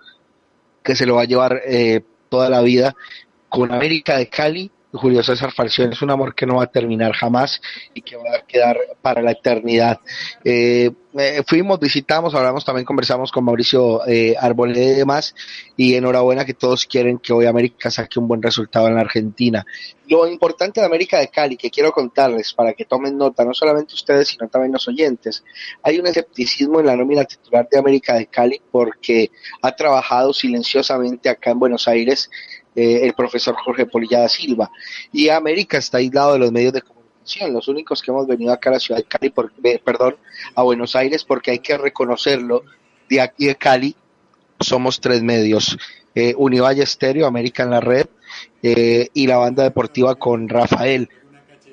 Speaker 14: que se lo va a llevar eh, toda la vida con América de Cali. Julio César Falcioni es un amor que no va a terminar jamás y que va a quedar para la eternidad. Eh, eh, fuimos, visitamos, hablamos, también conversamos con Mauricio eh, Arboleda y demás, y enhorabuena que todos quieren que hoy América saque un buen resultado en la Argentina. Lo importante de América de Cali, que quiero contarles para que tomen nota, no solamente ustedes, sino también los oyentes, hay un escepticismo en la nómina titular de América de Cali porque ha trabajado silenciosamente acá en Buenos Aires eh, el profesor Jorge Polilla da Silva, y América está aislado de los medios de comunicación los únicos que hemos venido acá a la ciudad de Cali, por, eh, perdón, a Buenos Aires, porque hay que reconocerlo, de aquí de Cali somos tres medios, eh, Univalle Estéreo, América en la Red, eh, y la banda deportiva con Rafael.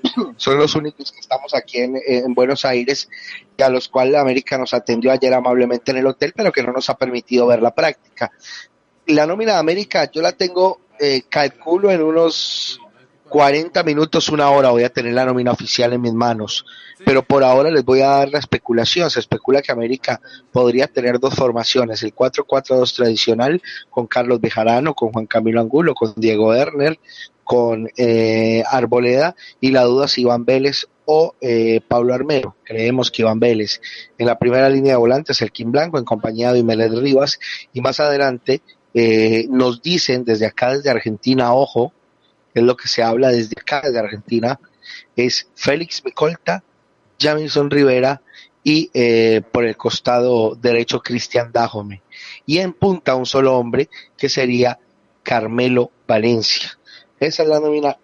Speaker 14: Son los únicos que estamos aquí en, en Buenos Aires y a los cuales América nos atendió ayer amablemente en el hotel, pero que no nos ha permitido ver la práctica. La nómina de América yo la tengo, eh, calculo en unos 40 minutos, una hora voy a tener la nómina oficial en mis manos. Pero por ahora les voy a dar la especulación. Se especula que América podría tener dos formaciones, el 4-4-2 tradicional con Carlos Bejarano, con Juan Camilo Angulo, con Diego Erner, con eh, Arboleda y la duda si Iván Vélez o eh, Pablo Armero. Creemos que Iván Vélez. En la primera línea de volantes el Kim Blanco en compañía de Imelet Rivas y más adelante eh, nos dicen desde acá, desde Argentina, ojo, es lo que se habla desde acá, desde Argentina, es Félix Micolta, Jamison Rivera y eh, por el costado derecho Cristian Dajome. Y en punta un solo hombre que sería Carmelo Valencia. Esa es la nómina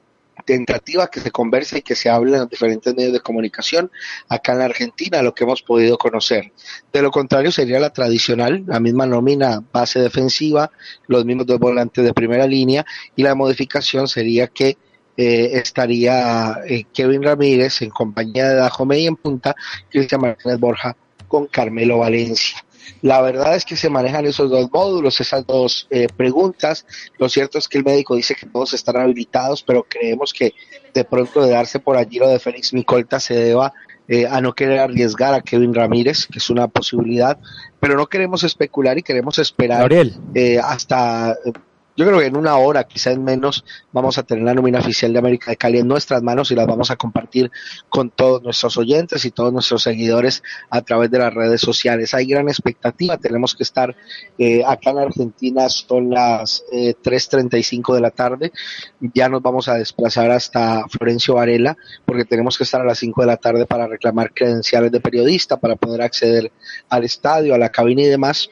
Speaker 14: tentativa que se conversa y que se habla en los diferentes medios de comunicación acá en la Argentina, lo que hemos podido conocer. De lo contrario sería la tradicional, la misma nómina base defensiva, los mismos dos volantes de primera línea y la modificación sería que eh, estaría eh, Kevin Ramírez en compañía de Dajome y en punta Cristian Martínez Borja con Carmelo Valencia. La verdad es que se manejan esos dos módulos, esas dos eh, preguntas. Lo cierto es que el médico dice que todos están habilitados, pero creemos que de pronto de darse por allí lo de Félix Micolta se deba eh, a no querer arriesgar a Kevin Ramírez, que es una posibilidad, pero no queremos especular y queremos esperar eh, hasta yo creo que en una hora, quizás menos, vamos a tener la nómina oficial de América de Cali en nuestras manos y las vamos a compartir con todos nuestros oyentes y todos nuestros seguidores a través de las redes sociales. Hay gran expectativa, tenemos que estar eh, acá en Argentina, son las eh, 3.35 de la tarde, ya nos vamos a desplazar hasta Florencio Varela porque tenemos que estar a las 5 de la tarde para reclamar credenciales de periodista, para poder acceder al estadio, a la cabina y demás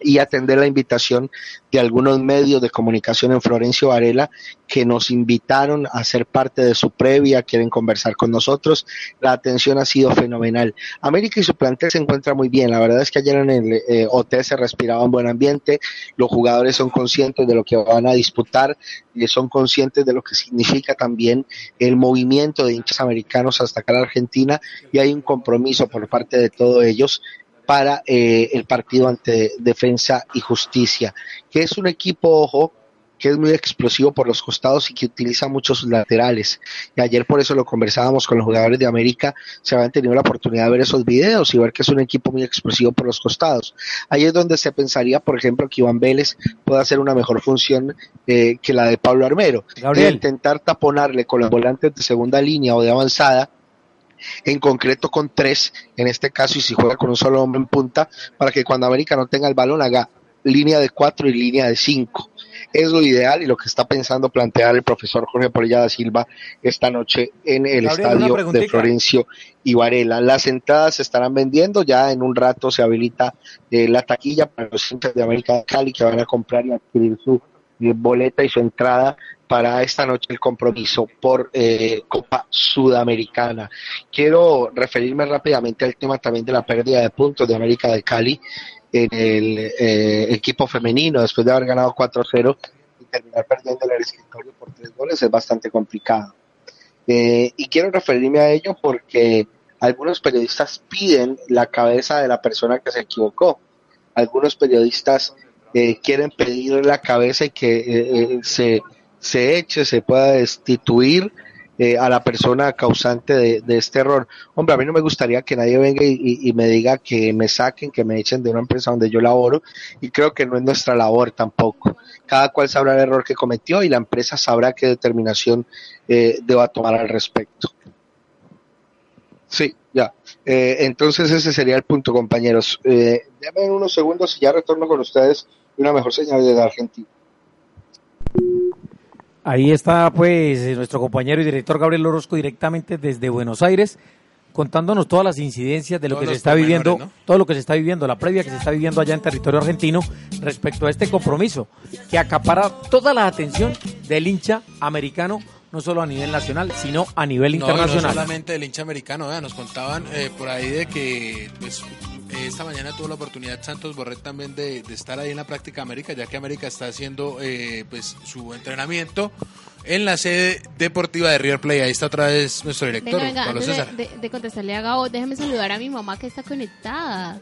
Speaker 14: y atender la invitación de algunos medios de comunicación en Florencio Varela que nos invitaron a ser parte de su previa, quieren conversar con nosotros. La atención ha sido fenomenal. América y su plantel se encuentra muy bien. La verdad es que ayer en el eh, hotel se respiraba un buen ambiente. Los jugadores son conscientes de lo que van a disputar y son conscientes de lo que significa también el movimiento de hinchas americanos hasta acá a Argentina y hay un compromiso por parte de todos ellos para eh, el partido ante Defensa y Justicia, que es un equipo, ojo, que es muy explosivo por los costados y que utiliza mucho sus laterales. Y ayer por eso lo conversábamos con los jugadores de América, se habían tenido la oportunidad de ver esos videos y ver que es un equipo muy explosivo por los costados. Ahí es donde se pensaría, por ejemplo, que Iván Vélez pueda hacer una mejor función eh, que la de Pablo Armero. De intentar taponarle con los volantes de segunda línea o de avanzada en concreto con tres, en este caso, y si juega con un solo hombre en punta, para que cuando América no tenga el balón haga línea de cuatro y línea de cinco. Es lo ideal y lo que está pensando plantear el profesor Jorge Polilla da Silva esta noche en el estadio de Florencio y Varela. Las entradas se estarán vendiendo, ya en un rato se habilita eh, la taquilla para los hinchas de América de Cali que van a comprar y adquirir su eh, boleta y su entrada para esta noche el compromiso por eh, Copa Sudamericana. Quiero referirme rápidamente al tema también de la pérdida de puntos de América de Cali en el eh, equipo femenino después de haber ganado 4-0 y terminar perdiendo el escritorio por tres goles es bastante complicado. Eh, y quiero referirme a ello porque algunos periodistas piden la cabeza de la persona que se equivocó. Algunos periodistas quieren pedir la cabeza y que se se eche, se pueda destituir eh, a la persona causante de, este error. Hombre, a mí no me gustaría que nadie venga y, me diga que me saquen, que me echen de una empresa donde yo laboro y creo que no es nuestra labor tampoco. Cada cual sabrá el error que cometió y la empresa sabrá qué determinación eh, deba tomar al respecto. Sí, ya. Eh, entonces ese sería el punto, compañeros. Eh, unos segundos y ya retorno con ustedes una mejor señal de Argentina.
Speaker 3: Ahí está pues nuestro compañero y director Gabriel Orozco directamente desde Buenos Aires contándonos todas las incidencias de lo que se está viviendo, todo lo que se está viviendo, la previa que se está viviendo allá en territorio argentino respecto a este compromiso que acapara toda la atención del hincha americano no solo a nivel nacional, sino a nivel internacional. No
Speaker 6: solamente del hincha americano, nos contaban eh, por ahí de que pues, esta mañana tuvo la oportunidad Santos Borret también de, estar ahí en la práctica América, ya que América está haciendo eh, pues su entrenamiento en la sede deportiva de River Plate. Ahí está otra vez nuestro director,
Speaker 4: Pablo César. De, contestarle a Gabo, déjeme saludar a mi mamá que está conectada.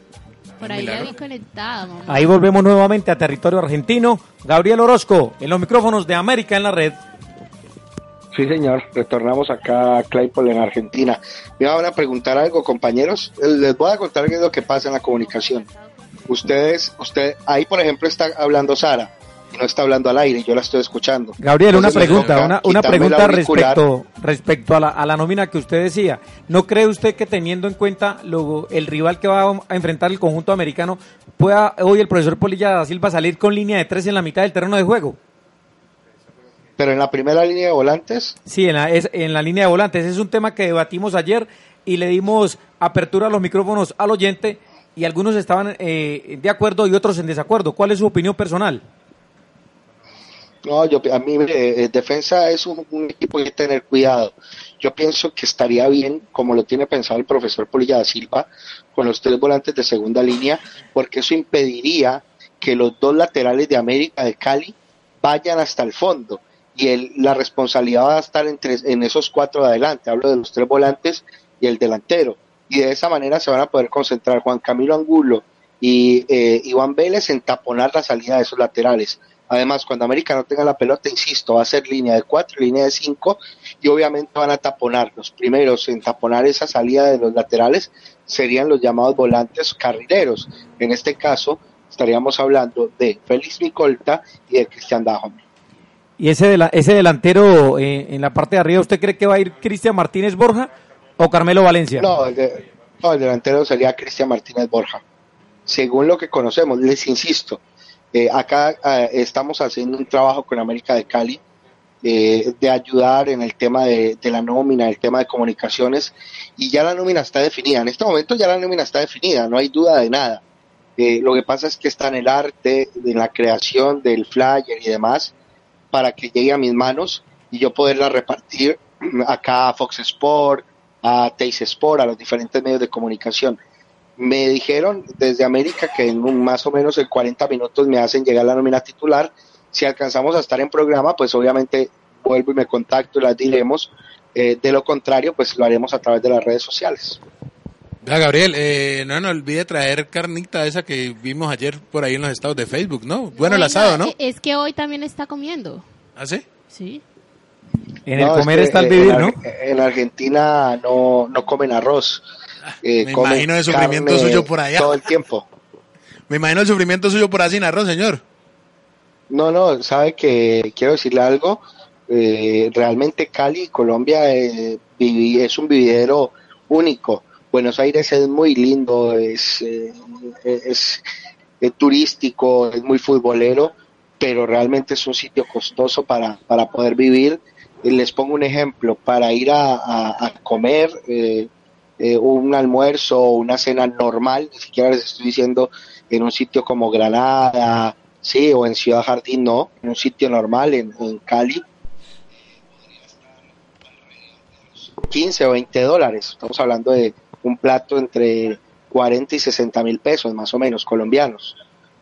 Speaker 4: Por ahí la vi conectada,
Speaker 3: Ahí volvemos nuevamente a territorio argentino. Gabriel Orozco, en los micrófonos de América en la red.
Speaker 14: Sí, señor. Retornamos acá a Claypole, en Argentina. Me van a preguntar algo, compañeros. Eh, les voy a contar qué es lo que pasa en la comunicación. Ustedes, usted, ahí por ejemplo está hablando Sara y no está hablando al aire, yo la estoy escuchando.
Speaker 3: Gabriel, una pregunta, una, una pregunta respecto, respecto a la, a la nómina que usted decía. ¿No cree usted que teniendo en cuenta lo, el rival que va a enfrentar el conjunto americano, pueda hoy el profesor Polilla da Silva salir con línea de tres en la mitad del terreno de juego?
Speaker 14: Pero en la primera línea de volantes.
Speaker 3: Sí, en la, es, en la línea de volantes. Es un tema que debatimos ayer y le dimos apertura a los micrófonos al oyente y algunos estaban eh, de acuerdo y otros en desacuerdo. ¿Cuál es su opinión personal?
Speaker 14: No, yo, a mí eh, eh, defensa es un, equipo que hay que tener cuidado. Yo pienso que estaría bien, como lo tiene pensado el profesor Polilla da Silva, con los tres volantes de segunda línea, porque eso impediría que los dos laterales de América de Cali vayan hasta el fondo y el, la responsabilidad va a estar entre, en esos cuatro de adelante, hablo de los tres volantes y el delantero, y de esa manera se van a poder concentrar Juan Camilo Angulo y eh, Iván Vélez en taponar la salida de esos laterales. Además, cuando América no tenga la pelota, insisto, va a ser línea de cuatro, línea de cinco, y obviamente van a taponar. Los primeros en taponar esa salida de los laterales serían los llamados volantes carrileros. En este caso, estaríamos hablando de Félix Micolta y de Cristian Dajome.
Speaker 3: Y ese, de la, ese delantero eh, en la parte de arriba, ¿usted cree que va a ir Cristian Martínez Borja o Carmelo Valencia?
Speaker 14: No, el, delantero sería Cristian Martínez Borja. Según lo que conocemos, les insisto, eh, acá eh, estamos haciendo un trabajo con América de Cali de ayudar en el tema de, de, la nómina, el tema de comunicaciones, y ya la nómina está definida. En este momento ya la nómina está definida, no hay duda de nada. Lo que pasa es que está en el arte, en la creación del flyer y demás, para que llegue a mis manos y yo poderla repartir acá a Fox Sport, a Teis Sport, a los diferentes medios de comunicación. Me dijeron desde América que en un, más o menos en 40 minutos me hacen llegar la nómina titular. Si alcanzamos a estar en programa, pues obviamente vuelvo y me contacto y las diremos. Eh, de lo contrario, pues lo haremos a través de las redes sociales.
Speaker 6: Ya, Gabriel, eh, no nos olvide traer carnita esa que vimos ayer por ahí en los estados de Facebook, ¿no? Bueno, el asado, ¿no?
Speaker 4: Es que hoy también está comiendo.
Speaker 6: ¿Ah, sí?
Speaker 4: Sí.
Speaker 3: En el comer está el vivir,
Speaker 14: en,
Speaker 3: ¿no?
Speaker 14: En Argentina no, no comen arroz. Eh,
Speaker 6: Me
Speaker 14: comen
Speaker 6: imagino el sufrimiento suyo por allá.
Speaker 14: Todo el tiempo.
Speaker 6: Me imagino el sufrimiento suyo por allá sin arroz, señor.
Speaker 14: No, no, sabe que quiero decirle algo. Eh, realmente Cali, Colombia, eh, es un vividero único. Buenos Aires es muy lindo, es, eh, es, es turístico, es muy futbolero, pero realmente es un sitio costoso para, para poder vivir. Eh, Les pongo un ejemplo, para ir a, a- comer eh, eh, un almuerzo o una cena normal, ni siquiera les estoy diciendo en un sitio como Granada, sí, o en Ciudad Jardín, no, en un sitio normal, en, en Cali, 15 o 20 dólares. Estamos hablando de un plato entre 40 y 60 mil pesos, más o menos, colombianos.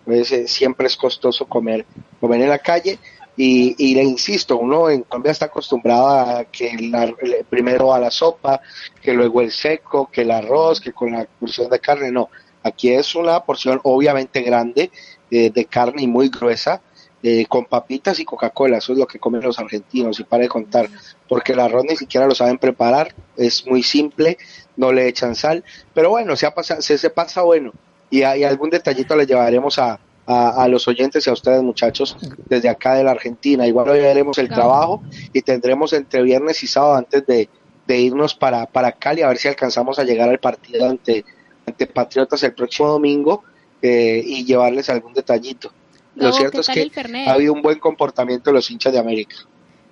Speaker 14: Entonces, eh, siempre es costoso comer, comer en la calle. Y, le insisto, uno en Colombia está acostumbrado a que la- primero a la sopa, que luego el seco, que el arroz, que con la porción de carne. No, aquí es una porción obviamente grande eh, de carne y muy gruesa, eh, con papitas y Coca-Cola. Eso es lo que comen los argentinos, y para de contar, porque el arroz ni siquiera lo saben preparar, es muy simple, no le echan sal, pero bueno, se, ha pasa- se, se pasa bueno. Y, hay algún detallito le llevaremos a, a, a los oyentes y a ustedes, muchachos, desde acá de la Argentina. Igual hoy haremos el
Speaker 4: Claro.
Speaker 14: trabajo y tendremos entre viernes y sábado antes de, de irnos para, para Cali a ver si alcanzamos a llegar al partido ante, ante Patriotas el próximo domingo eh, y llevarles algún detallito. Lo cierto
Speaker 4: ¿qué
Speaker 14: es que ha habido un buen comportamiento de los hinchas de América.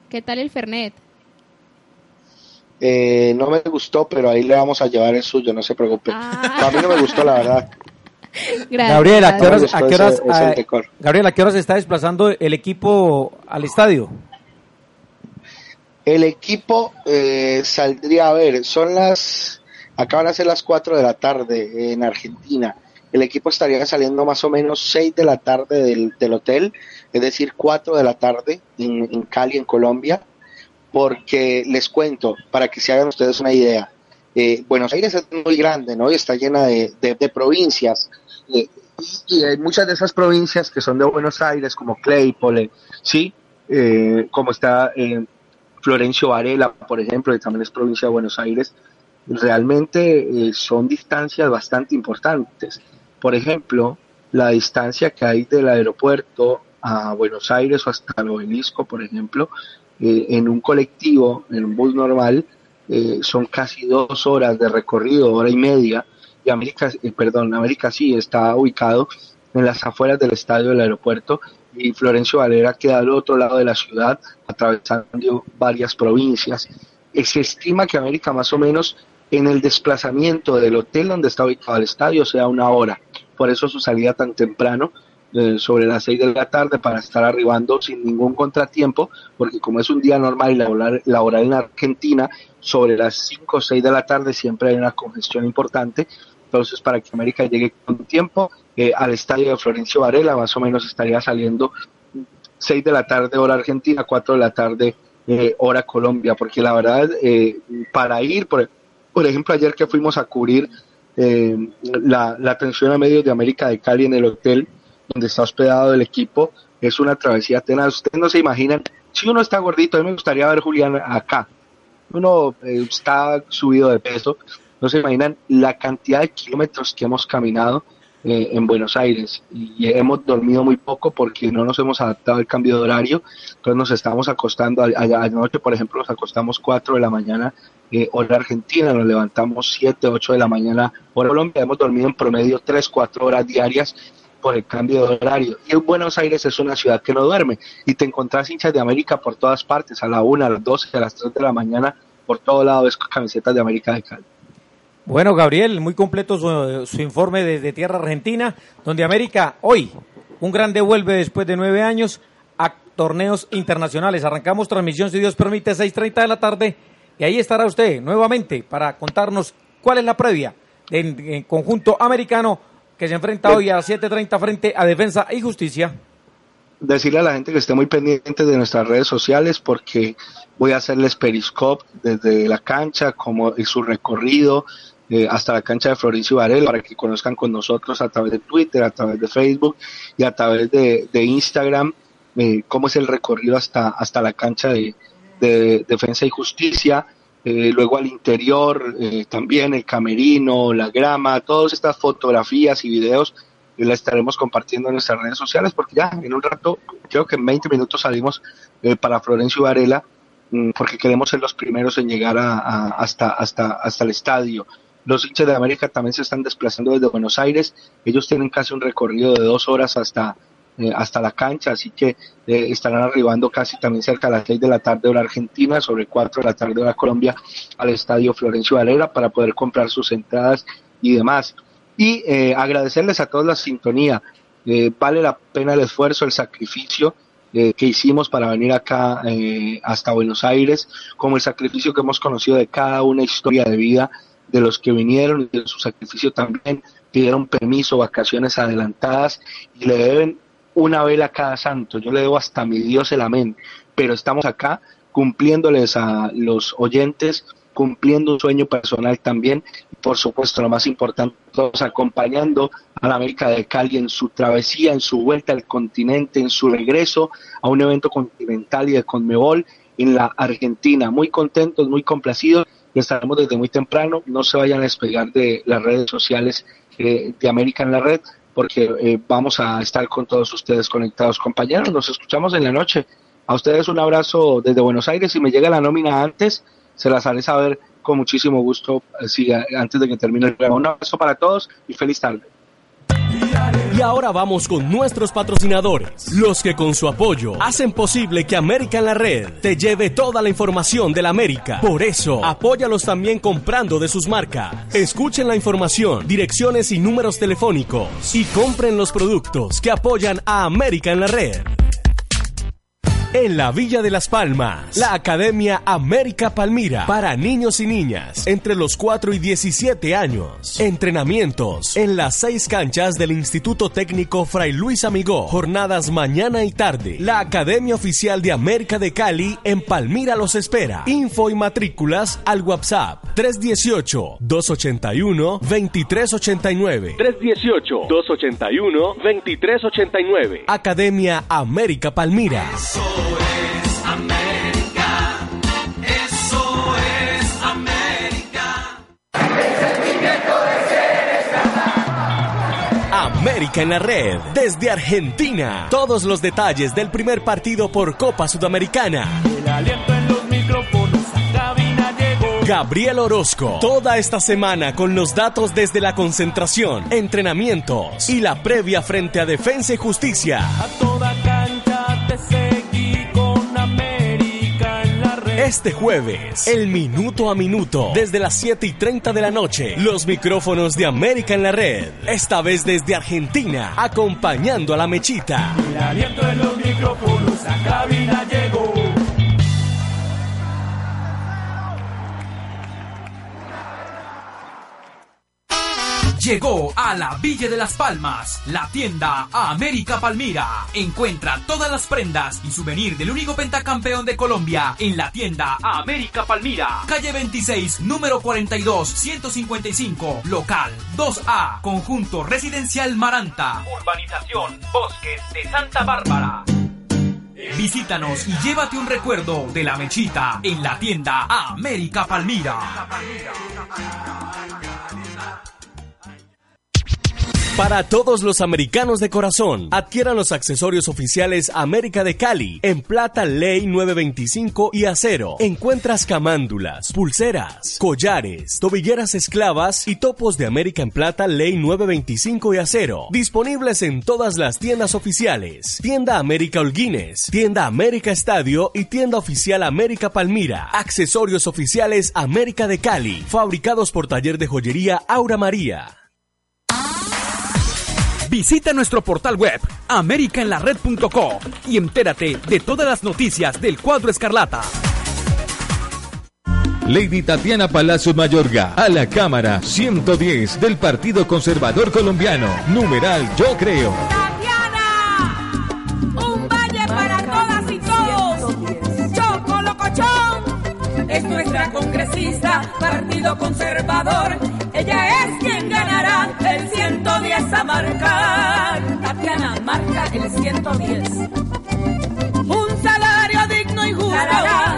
Speaker 4: ¿Qué tal el Fernet?
Speaker 14: Eh, no me gustó, pero ahí le vamos a llevar el suyo, no se preocupe. A mí no me gustó, la verdad.
Speaker 4: Gracias.
Speaker 3: Gabriel, ¿a qué horas, a qué a-. Gabriel, ¿a qué horas se está desplazando el equipo al estadio?
Speaker 14: El equipo eh, saldría a ver, son las, acaban de ser las 4 de la tarde en Argentina. El equipo estaría saliendo más o menos 6 de la tarde del, del hotel, es decir, 4 de la tarde en, en Cali, en Colombia, porque les cuento, para que se hagan ustedes una idea, eh, Buenos Aires es muy grande, ¿no? Y está llena de, de- provincias. eh, y, hay muchas de esas provincias que son de Buenos Aires, como Claypole, ¿sí? Eh, como está eh, Florencio Varela, por ejemplo, que también es provincia de Buenos Aires, realmente son distancias bastante importantes. Por ejemplo, la distancia que hay del aeropuerto a Buenos Aires o hasta el obelisco, por ejemplo, eh, en un colectivo, en un bus normal, eh, son casi dos horas de recorrido, hora y media, y América, eh, perdón, América sí está ubicado en las afueras del estadio del aeropuerto y Florencio Valera queda al otro lado de la ciudad, atravesando varias provincias. Eh, Se estima que América más o menos en el desplazamiento del hotel donde está ubicado el estadio sea una hora. Por eso su salida tan temprano, sobre las seis de la tarde, para estar arribando sin ningún contratiempo, porque como es un día normal y laboral, laboral en Argentina, sobre las cinco o seis de la tarde siempre hay una congestión importante. Entonces, para que América llegue con tiempo eh, al estadio de Florencio Varela, más o menos estaría saliendo 6 de la tarde hora Argentina, 4 de la tarde eh, hora Colombia, porque la verdad, eh, para ir, por, por ejemplo, ayer que fuimos a cubrir eh, la, la atención a medios de América de Cali en el hotel donde está hospedado el equipo, es una travesía tenaz. Ustedes no se imaginan, si uno está gordito, a mí me gustaría ver Julián acá, uno eh, está subido de peso, no se imaginan la cantidad de kilómetros que hemos caminado eh, en Buenos Aires. Y hemos dormido muy poco porque no nos hemos adaptado al cambio de horario, entonces nos estamos acostando, a- a- anoche por ejemplo nos acostamos 4 de la mañana eh, hora argentina, nos levantamos 7, 8 de la mañana hora Colombia, hemos dormido en promedio 3, 4 horas diarias por el cambio de horario. Y Buenos Aires es una ciudad que no duerme y te encontrás hinchas de América por todas partes, a la 1, a las 12, a las 3 de la mañana, por todo lado ves camisetas de América de Cali.
Speaker 3: Bueno, Gabriel, muy completo su, informe desde Tierra Argentina, donde América hoy, un gran devuelve después de nueve años a torneos internacionales. Arrancamos transmisión, si Dios permite, 6.30 de la tarde, y ahí estará usted nuevamente para contarnos cuál es la previa en, en conjunto americano que se enfrenta hoy a las 7.30 frente a Defensa y Justicia
Speaker 14: decirle a la gente que esté muy pendiente de nuestras redes sociales porque voy a hacerles periscope desde la cancha como y su recorrido eh, hasta la cancha de Florencio Varela para que conozcan con nosotros a través de Twitter, a través de Facebook y a través de, Instagram eh, cómo es el recorrido hasta, hasta la cancha de, Defensa y Justicia. Eh, luego al interior también el camerino, la grama, todas estas fotografías y videos y la estaremos compartiendo en nuestras redes sociales porque ya en un rato, creo que en 20 minutos salimos eh, para Florencio Varela mm, porque queremos ser los primeros en llegar a, hasta, hasta, hasta el estadio. Los hinchas de América también se están desplazando desde Buenos Aires. Ellos tienen casi un recorrido de dos horas hasta, eh, hasta la cancha, así que eh, estarán arribando casi también cerca a las seis de la tarde de la Argentina, sobre cuatro de la tarde de la Colombia, al estadio Florencio Varela para poder comprar sus entradas y demás y eh, agradecerles a todos la sintonía. Eh, vale la pena el esfuerzo, el sacrificio eh, que hicimos para venir acá hasta Buenos Aires, como el sacrificio que hemos conocido de cada una historia de vida de los que vinieron y de su sacrificio también pidieron permiso, vacaciones adelantadas y le deben una vela cada santo. Yo le debo hasta mi Dios el amén, pero estamos acá cumpliéndoles a los oyentes cumpliendo un sueño personal también, por supuesto, lo más importante, todos acompañando a la América de Cali en su travesía, en su vuelta al continente, en su regreso a un evento continental y de Conmebol en la Argentina. Muy contentos, muy complacidos estaremos desde muy temprano. No se vayan a despegar de las redes sociales eh, de América en la red porque eh, vamos a estar con todos ustedes conectados. Compañeros, nos escuchamos en la noche. A ustedes un abrazo desde Buenos Aires. Si me llega la nómina antes, se las haré saber con muchísimo gusto eh, antes de que termine el programa. Un abrazo para todos y feliz tarde.
Speaker 1: Y ahora vamos con nuestros patrocinadores, los que con su apoyo hacen posible que América en la Red te lleve toda la información de la América. Por eso, apóyalos también comprando de sus marcas. Escuchen la información, direcciones y números telefónicos y compren los productos que apoyan a América en la Red en la Villa de las Palmas, la Academia América Palmira para niños y niñas entre los 4 y 17 años. Entrenamientos en las seis canchas del Instituto Técnico Fray Luis Amigó. Jornadas mañana y tarde. La Academia Oficial de América de Cali en Palmira los espera. Info y matrículas al WhatsApp 318 281 2389. 318 281 2389. Academia América Palmira. Eso es América. Eso es América. América en la red, desde Argentina. Todos los detalles del primer partido por Copa Sudamericana. El aliento en los micrófonos. Gabriel Orozco. Toda esta semana con los datos desde la concentración, entrenamientos y la previa frente a Defensa y Justicia. A toda cancha te Este jueves, el minuto a minuto, desde las 7 y 30 de la noche, los micrófonos de América en la red. Esta vez desde Argentina, acompañando a la mechita. El aliento de los micrófonos a cabina llegó.
Speaker 11: A la Villa de las Palmas, la tienda América Palmira. Encuentra todas las prendas y souvenir del único pentacampeón de Colombia en la tienda América Palmira. Calle 26, número 42, 155, local 2A, conjunto residencial Maranta. Urbanización Bosques de Santa Bárbara. Visítanos y llévate un recuerdo de la mechita en la tienda América Palmira.
Speaker 1: Para todos los americanos de corazón, adquieran los accesorios oficiales América de Cali en plata ley 925 y acero. Encuentras camándulas, pulseras, collares, tobilleras esclavas y topos de América en plata ley 925 y acero. Disponibles en todas las tiendas oficiales. Tienda América Holguines, Tienda América Estadio y Tienda Oficial América Palmira. Accesorios oficiales América de Cali, fabricados por Taller de Joyería Aura María.
Speaker 11: Visita nuestro portal web americaenlared.co y entérate de todas las noticias del cuadro escarlata.
Speaker 13: Lady Tatiana Palacio Mayorga, a la Cámara 110 del Partido Conservador Colombiano. Numeral Yo Creo.
Speaker 15: Tatiana, un valle para todas y todos. Choco Locochón es nuestra congresista, Partido Conservador. Ella es 110 a marcar. Tatiana marca el 110. Un salario digno y justo,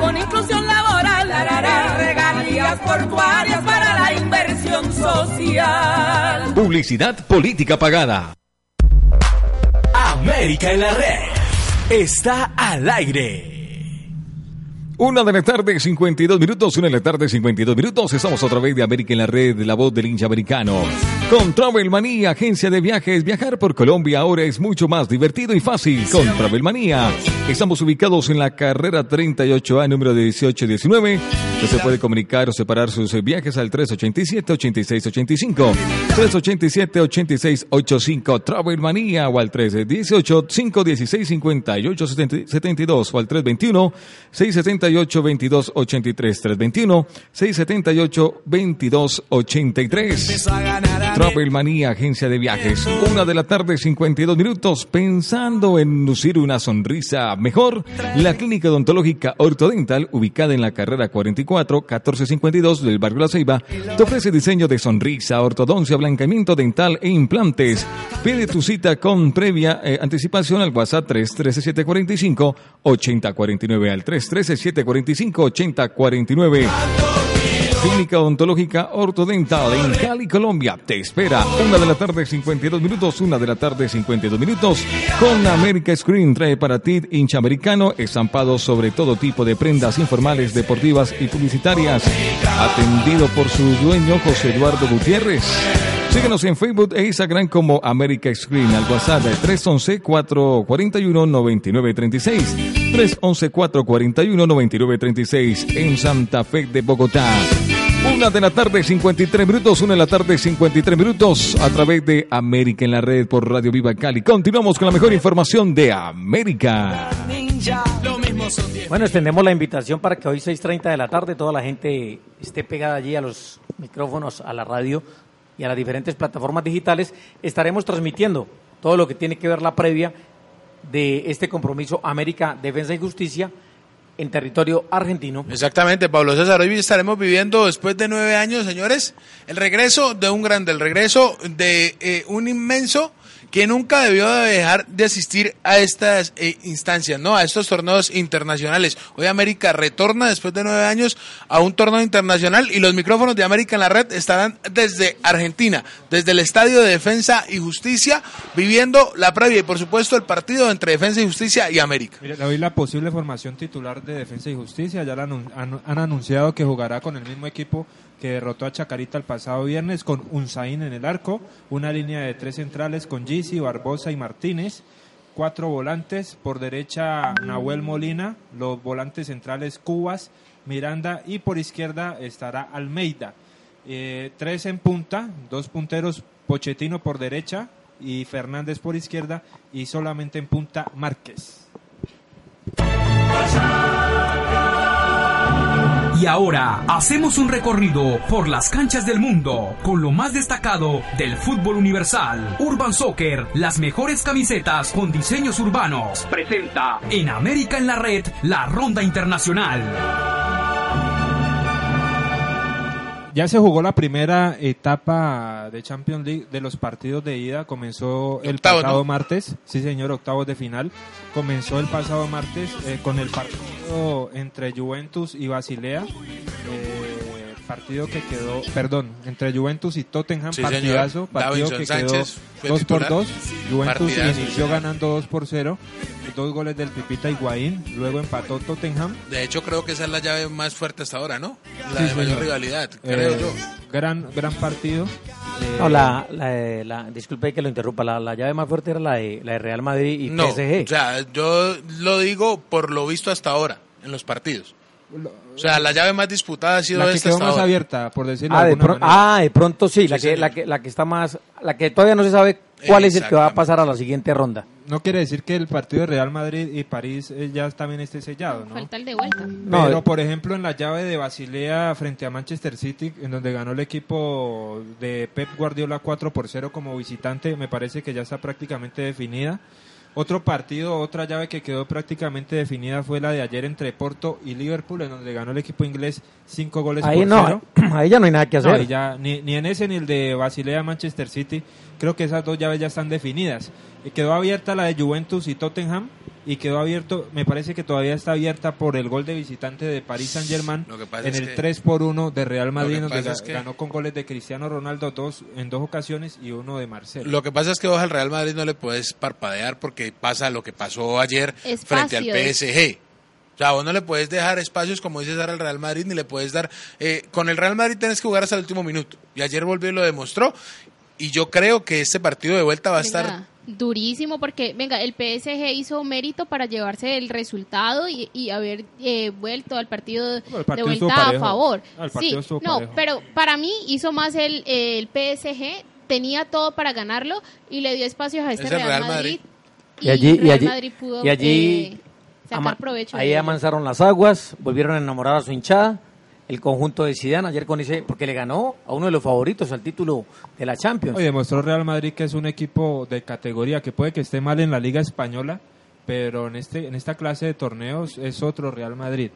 Speaker 15: con inclusión laboral, y regalías portuarias para la inversión social.
Speaker 13: Publicidad política pagada.
Speaker 1: América en la red está al aire.
Speaker 13: Una de la tarde, 52 minutos. Una de la tarde, 52 minutos. Estamos otra vez de América en la red, la voz del hincha americano. Con Travel Manía, agencia de viajes. Viajar por Colombia ahora es mucho más divertido y fácil. Con Travel Manía. Estamos ubicados en la carrera 38A, número 1819. Usted puede comunicar o separar sus viajes al 387-8685. 387-8685. Travel Manía o al 318-516-5872 o al 321 678 2283 321 678 2283 Travel Manía, agencia de viajes. Una de la tarde, 52 minutos. Pensando en lucir una sonrisa mejor, la clínica odontológica Ortodental, ubicada en la carrera 44 1452 del barrio La Ceiba, te ofrece diseño de sonrisa, ortodoncia, blancamiento dental e implantes. Pide tu cita con previa eh, anticipación al WhatsApp 313 8049 al 313 8049 Clínica Odontológica Ortodental en Cali, Colombia. Te espera. Una de la tarde, 52 minutos. Una de la tarde, 52 minutos. Con América Screen trae para ti hincha americano, estampado sobre todo tipo de prendas informales, deportivas y publicitarias. Atendido por su dueño, José Eduardo Gutiérrez. Síguenos en Facebook e Instagram como América Screen al WhatsApp de 311-441-9936. 311-441-9936 en Santa Fe de Bogotá. Una de la tarde, 53 minutos. Una de la tarde, 53 minutos. A través de América en la red por Radio Viva Cali. Continuamos con la mejor información de América.
Speaker 3: Bueno, extendemos la invitación para que hoy 6.30 de la tarde toda la gente esté pegada allí a los micrófonos, a la radio y a las diferentes plataformas digitales. Estaremos transmitiendo todo lo que tiene que ver la previa de este compromiso América Defensa y Justicia en territorio argentino.
Speaker 6: Exactamente, Pablo César. Hoy estaremos viviendo, después de nueve años, señores, el regreso de un grande, el regreso de eh, un inmenso que nunca debió de dejar de asistir a estas eh, instancias, ¿no? A estos torneos internacionales. Hoy América retorna después de nueve años a un torneo internacional y los micrófonos de América en la red estarán desde Argentina, desde el Estadio de Defensa y Justicia, viviendo la previa y por supuesto el partido entre Defensa y Justicia y América.
Speaker 5: Mire, hoy la posible formación titular de Defensa y Justicia ya la han anunciado que jugará con el mismo equipo que derrotó a Chacarita el pasado viernes con Unzaín en el arco, una línea de tres centrales con Gisi, Barbosa y Martínez, cuatro volantes, por derecha Nahuel Molina, los volantes centrales Cubas, Miranda y por izquierda estará Almeida. Eh, tres en punta, dos punteros, Pochettino por derecha y Fernández por izquierda y solamente en punta Márquez.
Speaker 11: Y ahora hacemos un recorrido por las canchas del mundo con lo más destacado del fútbol universal. Urban Soccer, las mejores camisetas con diseños urbanos. Presenta en América en la Red la ronda internacional.
Speaker 5: Ya se jugó la primera etapa de Champions League de los partidos de ida. Comenzó el
Speaker 6: Octavo,
Speaker 5: pasado
Speaker 6: ¿no?
Speaker 5: martes. Sí, señor, octavos de final. Comenzó el pasado martes eh, con el partido entre Juventus y Basilea. Eh, partido que quedó, perdón, entre Juventus y Tottenham,
Speaker 6: Sí,
Speaker 5: partidazo,
Speaker 6: señor.
Speaker 5: partido
Speaker 6: Davinson
Speaker 5: que
Speaker 6: Sánchez
Speaker 5: quedó 2 por
Speaker 6: titular.
Speaker 5: 2. Juventus
Speaker 6: Partidazo,
Speaker 5: inició ganando 2 por 0, dos goles del Pipita Higuaín, luego empató Tottenham.
Speaker 6: De hecho, creo que esa es la llave más fuerte hasta ahora, ¿no? La
Speaker 5: Sí,
Speaker 6: de mayor
Speaker 5: señor.
Speaker 6: rivalidad,
Speaker 5: Eh,
Speaker 6: creo yo.
Speaker 5: Gran, gran partido. Eh,
Speaker 3: No, la, la, la- disculpe que lo interrumpa, la, la llave más fuerte era la de, la de Real Madrid y
Speaker 6: No,
Speaker 3: PSG.
Speaker 6: o sea, yo lo digo por lo visto hasta ahora en los partidos. O sea, la llave más disputada ha sido
Speaker 5: la que
Speaker 6: esta
Speaker 5: quedó más
Speaker 6: ahora.
Speaker 5: abierta, por decirlo
Speaker 3: ah,
Speaker 5: de
Speaker 3: de
Speaker 5: alguna manera.
Speaker 3: ah, de pronto sí, la,
Speaker 6: Sí,
Speaker 3: que, la, que, la que está más, la que todavía no se sabe cuál es el que va a pasar a la siguiente ronda.
Speaker 5: No quiere decir que el partido de Real Madrid y París eh, ya también esté sellado, ¿no?
Speaker 4: Falta el de vuelta.
Speaker 3: No,
Speaker 5: Pero,
Speaker 3: eh.
Speaker 5: por ejemplo, en la llave de Basilea frente a Manchester City, en donde ganó el equipo de Pep Guardiola 4 por 0 como visitante, me parece que ya está prácticamente definida. Otro partido, otra llave que quedó prácticamente definida fue la de ayer entre Porto y Liverpool, en donde ganó el equipo inglés 5 goles
Speaker 3: Ahí
Speaker 5: por
Speaker 3: no,
Speaker 5: cero.
Speaker 3: ahí ya no hay nada que
Speaker 5: No,
Speaker 3: hacer.
Speaker 5: ahí ya, ni, ni en ese ni el de Basilea Manchester City, creo que esas dos llaves ya están definidas. Eh, quedó abierta la de Juventus y Tottenham y quedó abierto, me parece que todavía está abierta por el gol de visitante de Paris Saint Germain en el
Speaker 6: que-
Speaker 5: 3 por 1 de Real Madrid, donde
Speaker 6: es que-
Speaker 5: ganó con goles de Cristiano Ronaldo dos, en dos ocasiones y uno de Marcelo.
Speaker 6: Lo que pasa es que vos al Real Madrid no le puedes parpadear porque pasa lo que pasó ayer frente al. PSG. O sea, vos no le puedes dejar espacios, como dices, dar al Real Madrid, ni le puedes dar... eh, con el Real Madrid tenés que jugar hasta el último minuto. Y ayer volvió y lo demostró. Y yo creo que este partido de vuelta va a estar...
Speaker 4: Durísimo porque, venga, el PSG hizo mérito para llevarse el resultado y, y haber eh, vuelto al partido, de
Speaker 5: partido estuvo
Speaker 4: vuelta a favor.
Speaker 5: Ah,
Speaker 4: sí, no,
Speaker 5: parejo.
Speaker 4: pero para mí hizo más el, el PSG, tenía todo para ganarlo y le dio espacios a este
Speaker 6: Es
Speaker 4: Real,
Speaker 6: Real
Speaker 4: Madrid.
Speaker 6: Madrid.
Speaker 3: Y allí, y
Speaker 4: Real
Speaker 3: allí,
Speaker 4: Madrid pudo
Speaker 3: y allí
Speaker 4: eh, sacar
Speaker 3: ama-
Speaker 4: provecho.
Speaker 3: ahí
Speaker 4: de
Speaker 3: amansaron las aguas, volvieron a enamorar a su hinchada, el conjunto de Zidane ayer con ese, porque le ganó a uno de los favoritos al título de la Champions.
Speaker 5: Hoy demostró Real Madrid que es un equipo de categoría que puede que esté mal en la Liga Española, pero en este en esta clase de torneos es otro Real Madrid.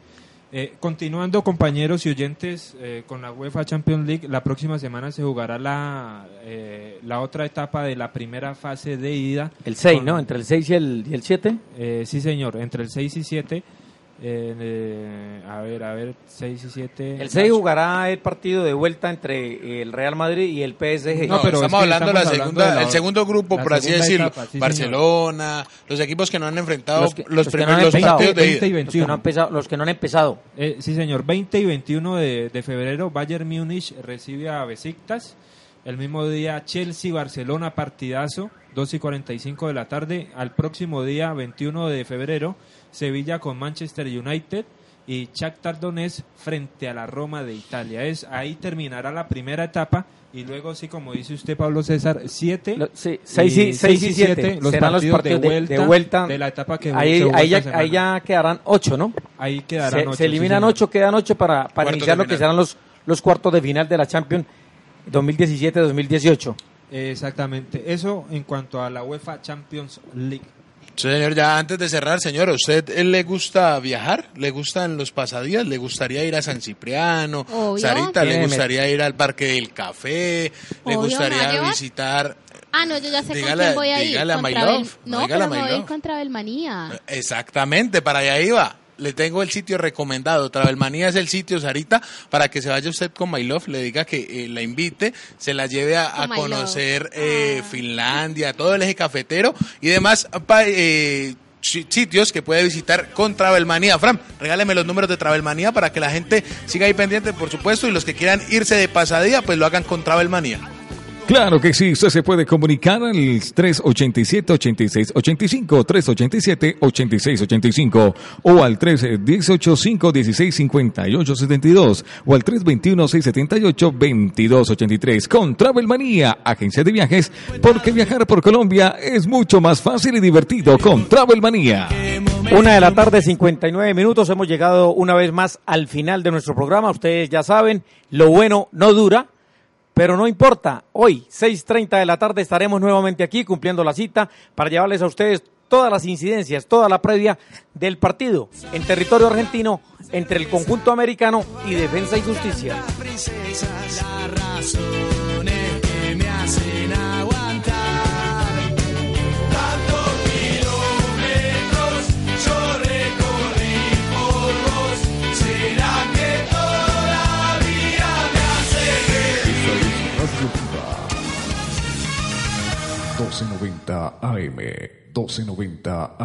Speaker 5: Eh, continuando, compañeros y oyentes, eh, con la UEFA Champions League, la próxima semana se jugará la, eh, la otra etapa de la primera fase de ida.
Speaker 3: el 6,
Speaker 5: Con-
Speaker 3: ¿no? Entre el 6 y el, y el 7.
Speaker 5: Eh, sí, señor, entre el 6 y 7. Eh, a ver, a ver, 6 y 7.
Speaker 3: El 6 jugará el partido de vuelta entre el Real Madrid y el PSG.
Speaker 6: No,
Speaker 5: pero es
Speaker 6: estamos
Speaker 5: que
Speaker 6: hablando de la
Speaker 5: estamos
Speaker 6: segunda,
Speaker 5: hablando de la-
Speaker 6: el segundo grupo,
Speaker 5: la
Speaker 6: por así decirlo.
Speaker 5: etapa, sí,
Speaker 6: Barcelona, los equipos que no han enfrentado
Speaker 3: Los
Speaker 6: los,
Speaker 3: que- los no
Speaker 6: primeros los
Speaker 3: empezado.
Speaker 6: partidos de
Speaker 5: 20 y
Speaker 6: ida.
Speaker 3: Los que, no
Speaker 5: 21.
Speaker 3: han empezado, los que no han empezado.
Speaker 5: Eh, sí, señor. 20 y 21 de, de febrero, Bayern Múnich recibe a Besiktas. El mismo día, Chelsea-Barcelona, partidazo, 2 y 45 de la tarde. Al próximo día, 21 de febrero, Sevilla con Manchester United y Shakhtar Donetsk frente a la Roma de Italia. Es Ahí terminará la primera etapa y luego, sí, como dice usted, Pablo César, 7
Speaker 3: Lo- sí, 6 y, seis y 7
Speaker 5: los
Speaker 3: serán los
Speaker 5: partidos
Speaker 3: partidos
Speaker 5: de vuelta,
Speaker 3: de, vuelta.
Speaker 5: de la etapa que
Speaker 3: ahí, ahí, ya,
Speaker 5: semana.
Speaker 3: ahí ya quedarán 8, ¿no?
Speaker 5: Ahí quedarán
Speaker 3: se,
Speaker 5: ocho,
Speaker 3: se eliminan. 8, quedan 8 para, para iniciar lo que serán los, los cuartos de final de la Champions 2017-2018.
Speaker 5: Exactamente. Eso en cuanto a la UEFA Champions League.
Speaker 6: Señor, ya antes de cerrar, señor, ¿a usted él le gusta viajar? ¿Le gustan los pasadías? ¿Le gustaría ir a San Cipriano?
Speaker 4: Obvio.
Speaker 6: Sarita, ¿le gustaría ir al Parque del Café? ¿Le
Speaker 4: Obvio, ¿me va a
Speaker 6: gustaría visitar?
Speaker 4: Ah, no, yo ya sé
Speaker 6: Dígale-
Speaker 4: con quién voy a ir.
Speaker 6: dígale a My Love,
Speaker 4: No,
Speaker 6: dígale a
Speaker 4: pero me voy a ir
Speaker 6: Love.
Speaker 4: con Travelmanía.
Speaker 6: Exactamente, para allá iba. Le tengo el sitio recomendado. Travelmanía es el sitio, Sarita, para que se vaya usted con My Love, le diga que eh, la invite, se la lleve a, conocer eh,
Speaker 4: Ah.
Speaker 6: Finlandia, todo el eje cafetero y demás eh, si- sitios que puede visitar con Travelmanía. Fran, regáleme los números de Travelmanía para que la gente siga ahí pendiente, por supuesto, y los que quieran irse de pasadía, pues lo hagan con Travelmanía.
Speaker 13: Claro que sí, usted se puede comunicar al 387-8685, 387-8685 o al 318-516-5872 o al 321-678-2283 con Travel Manía, agencia de viajes, porque viajar por Colombia es mucho más fácil y divertido con Travel Manía.
Speaker 3: Una de la tarde, 59 minutos. Hemos llegado una vez más al final de nuestro programa. Ustedes ya saben, lo bueno no dura, pero no importa. Hoy, 6.30 de la tarde, estaremos nuevamente aquí cumpliendo la cita para llevarles a ustedes todas las incidencias, toda la previa del partido en territorio argentino entre el conjunto americano y Defensa y Justicia.
Speaker 16: 1290 AM. 1290 AM.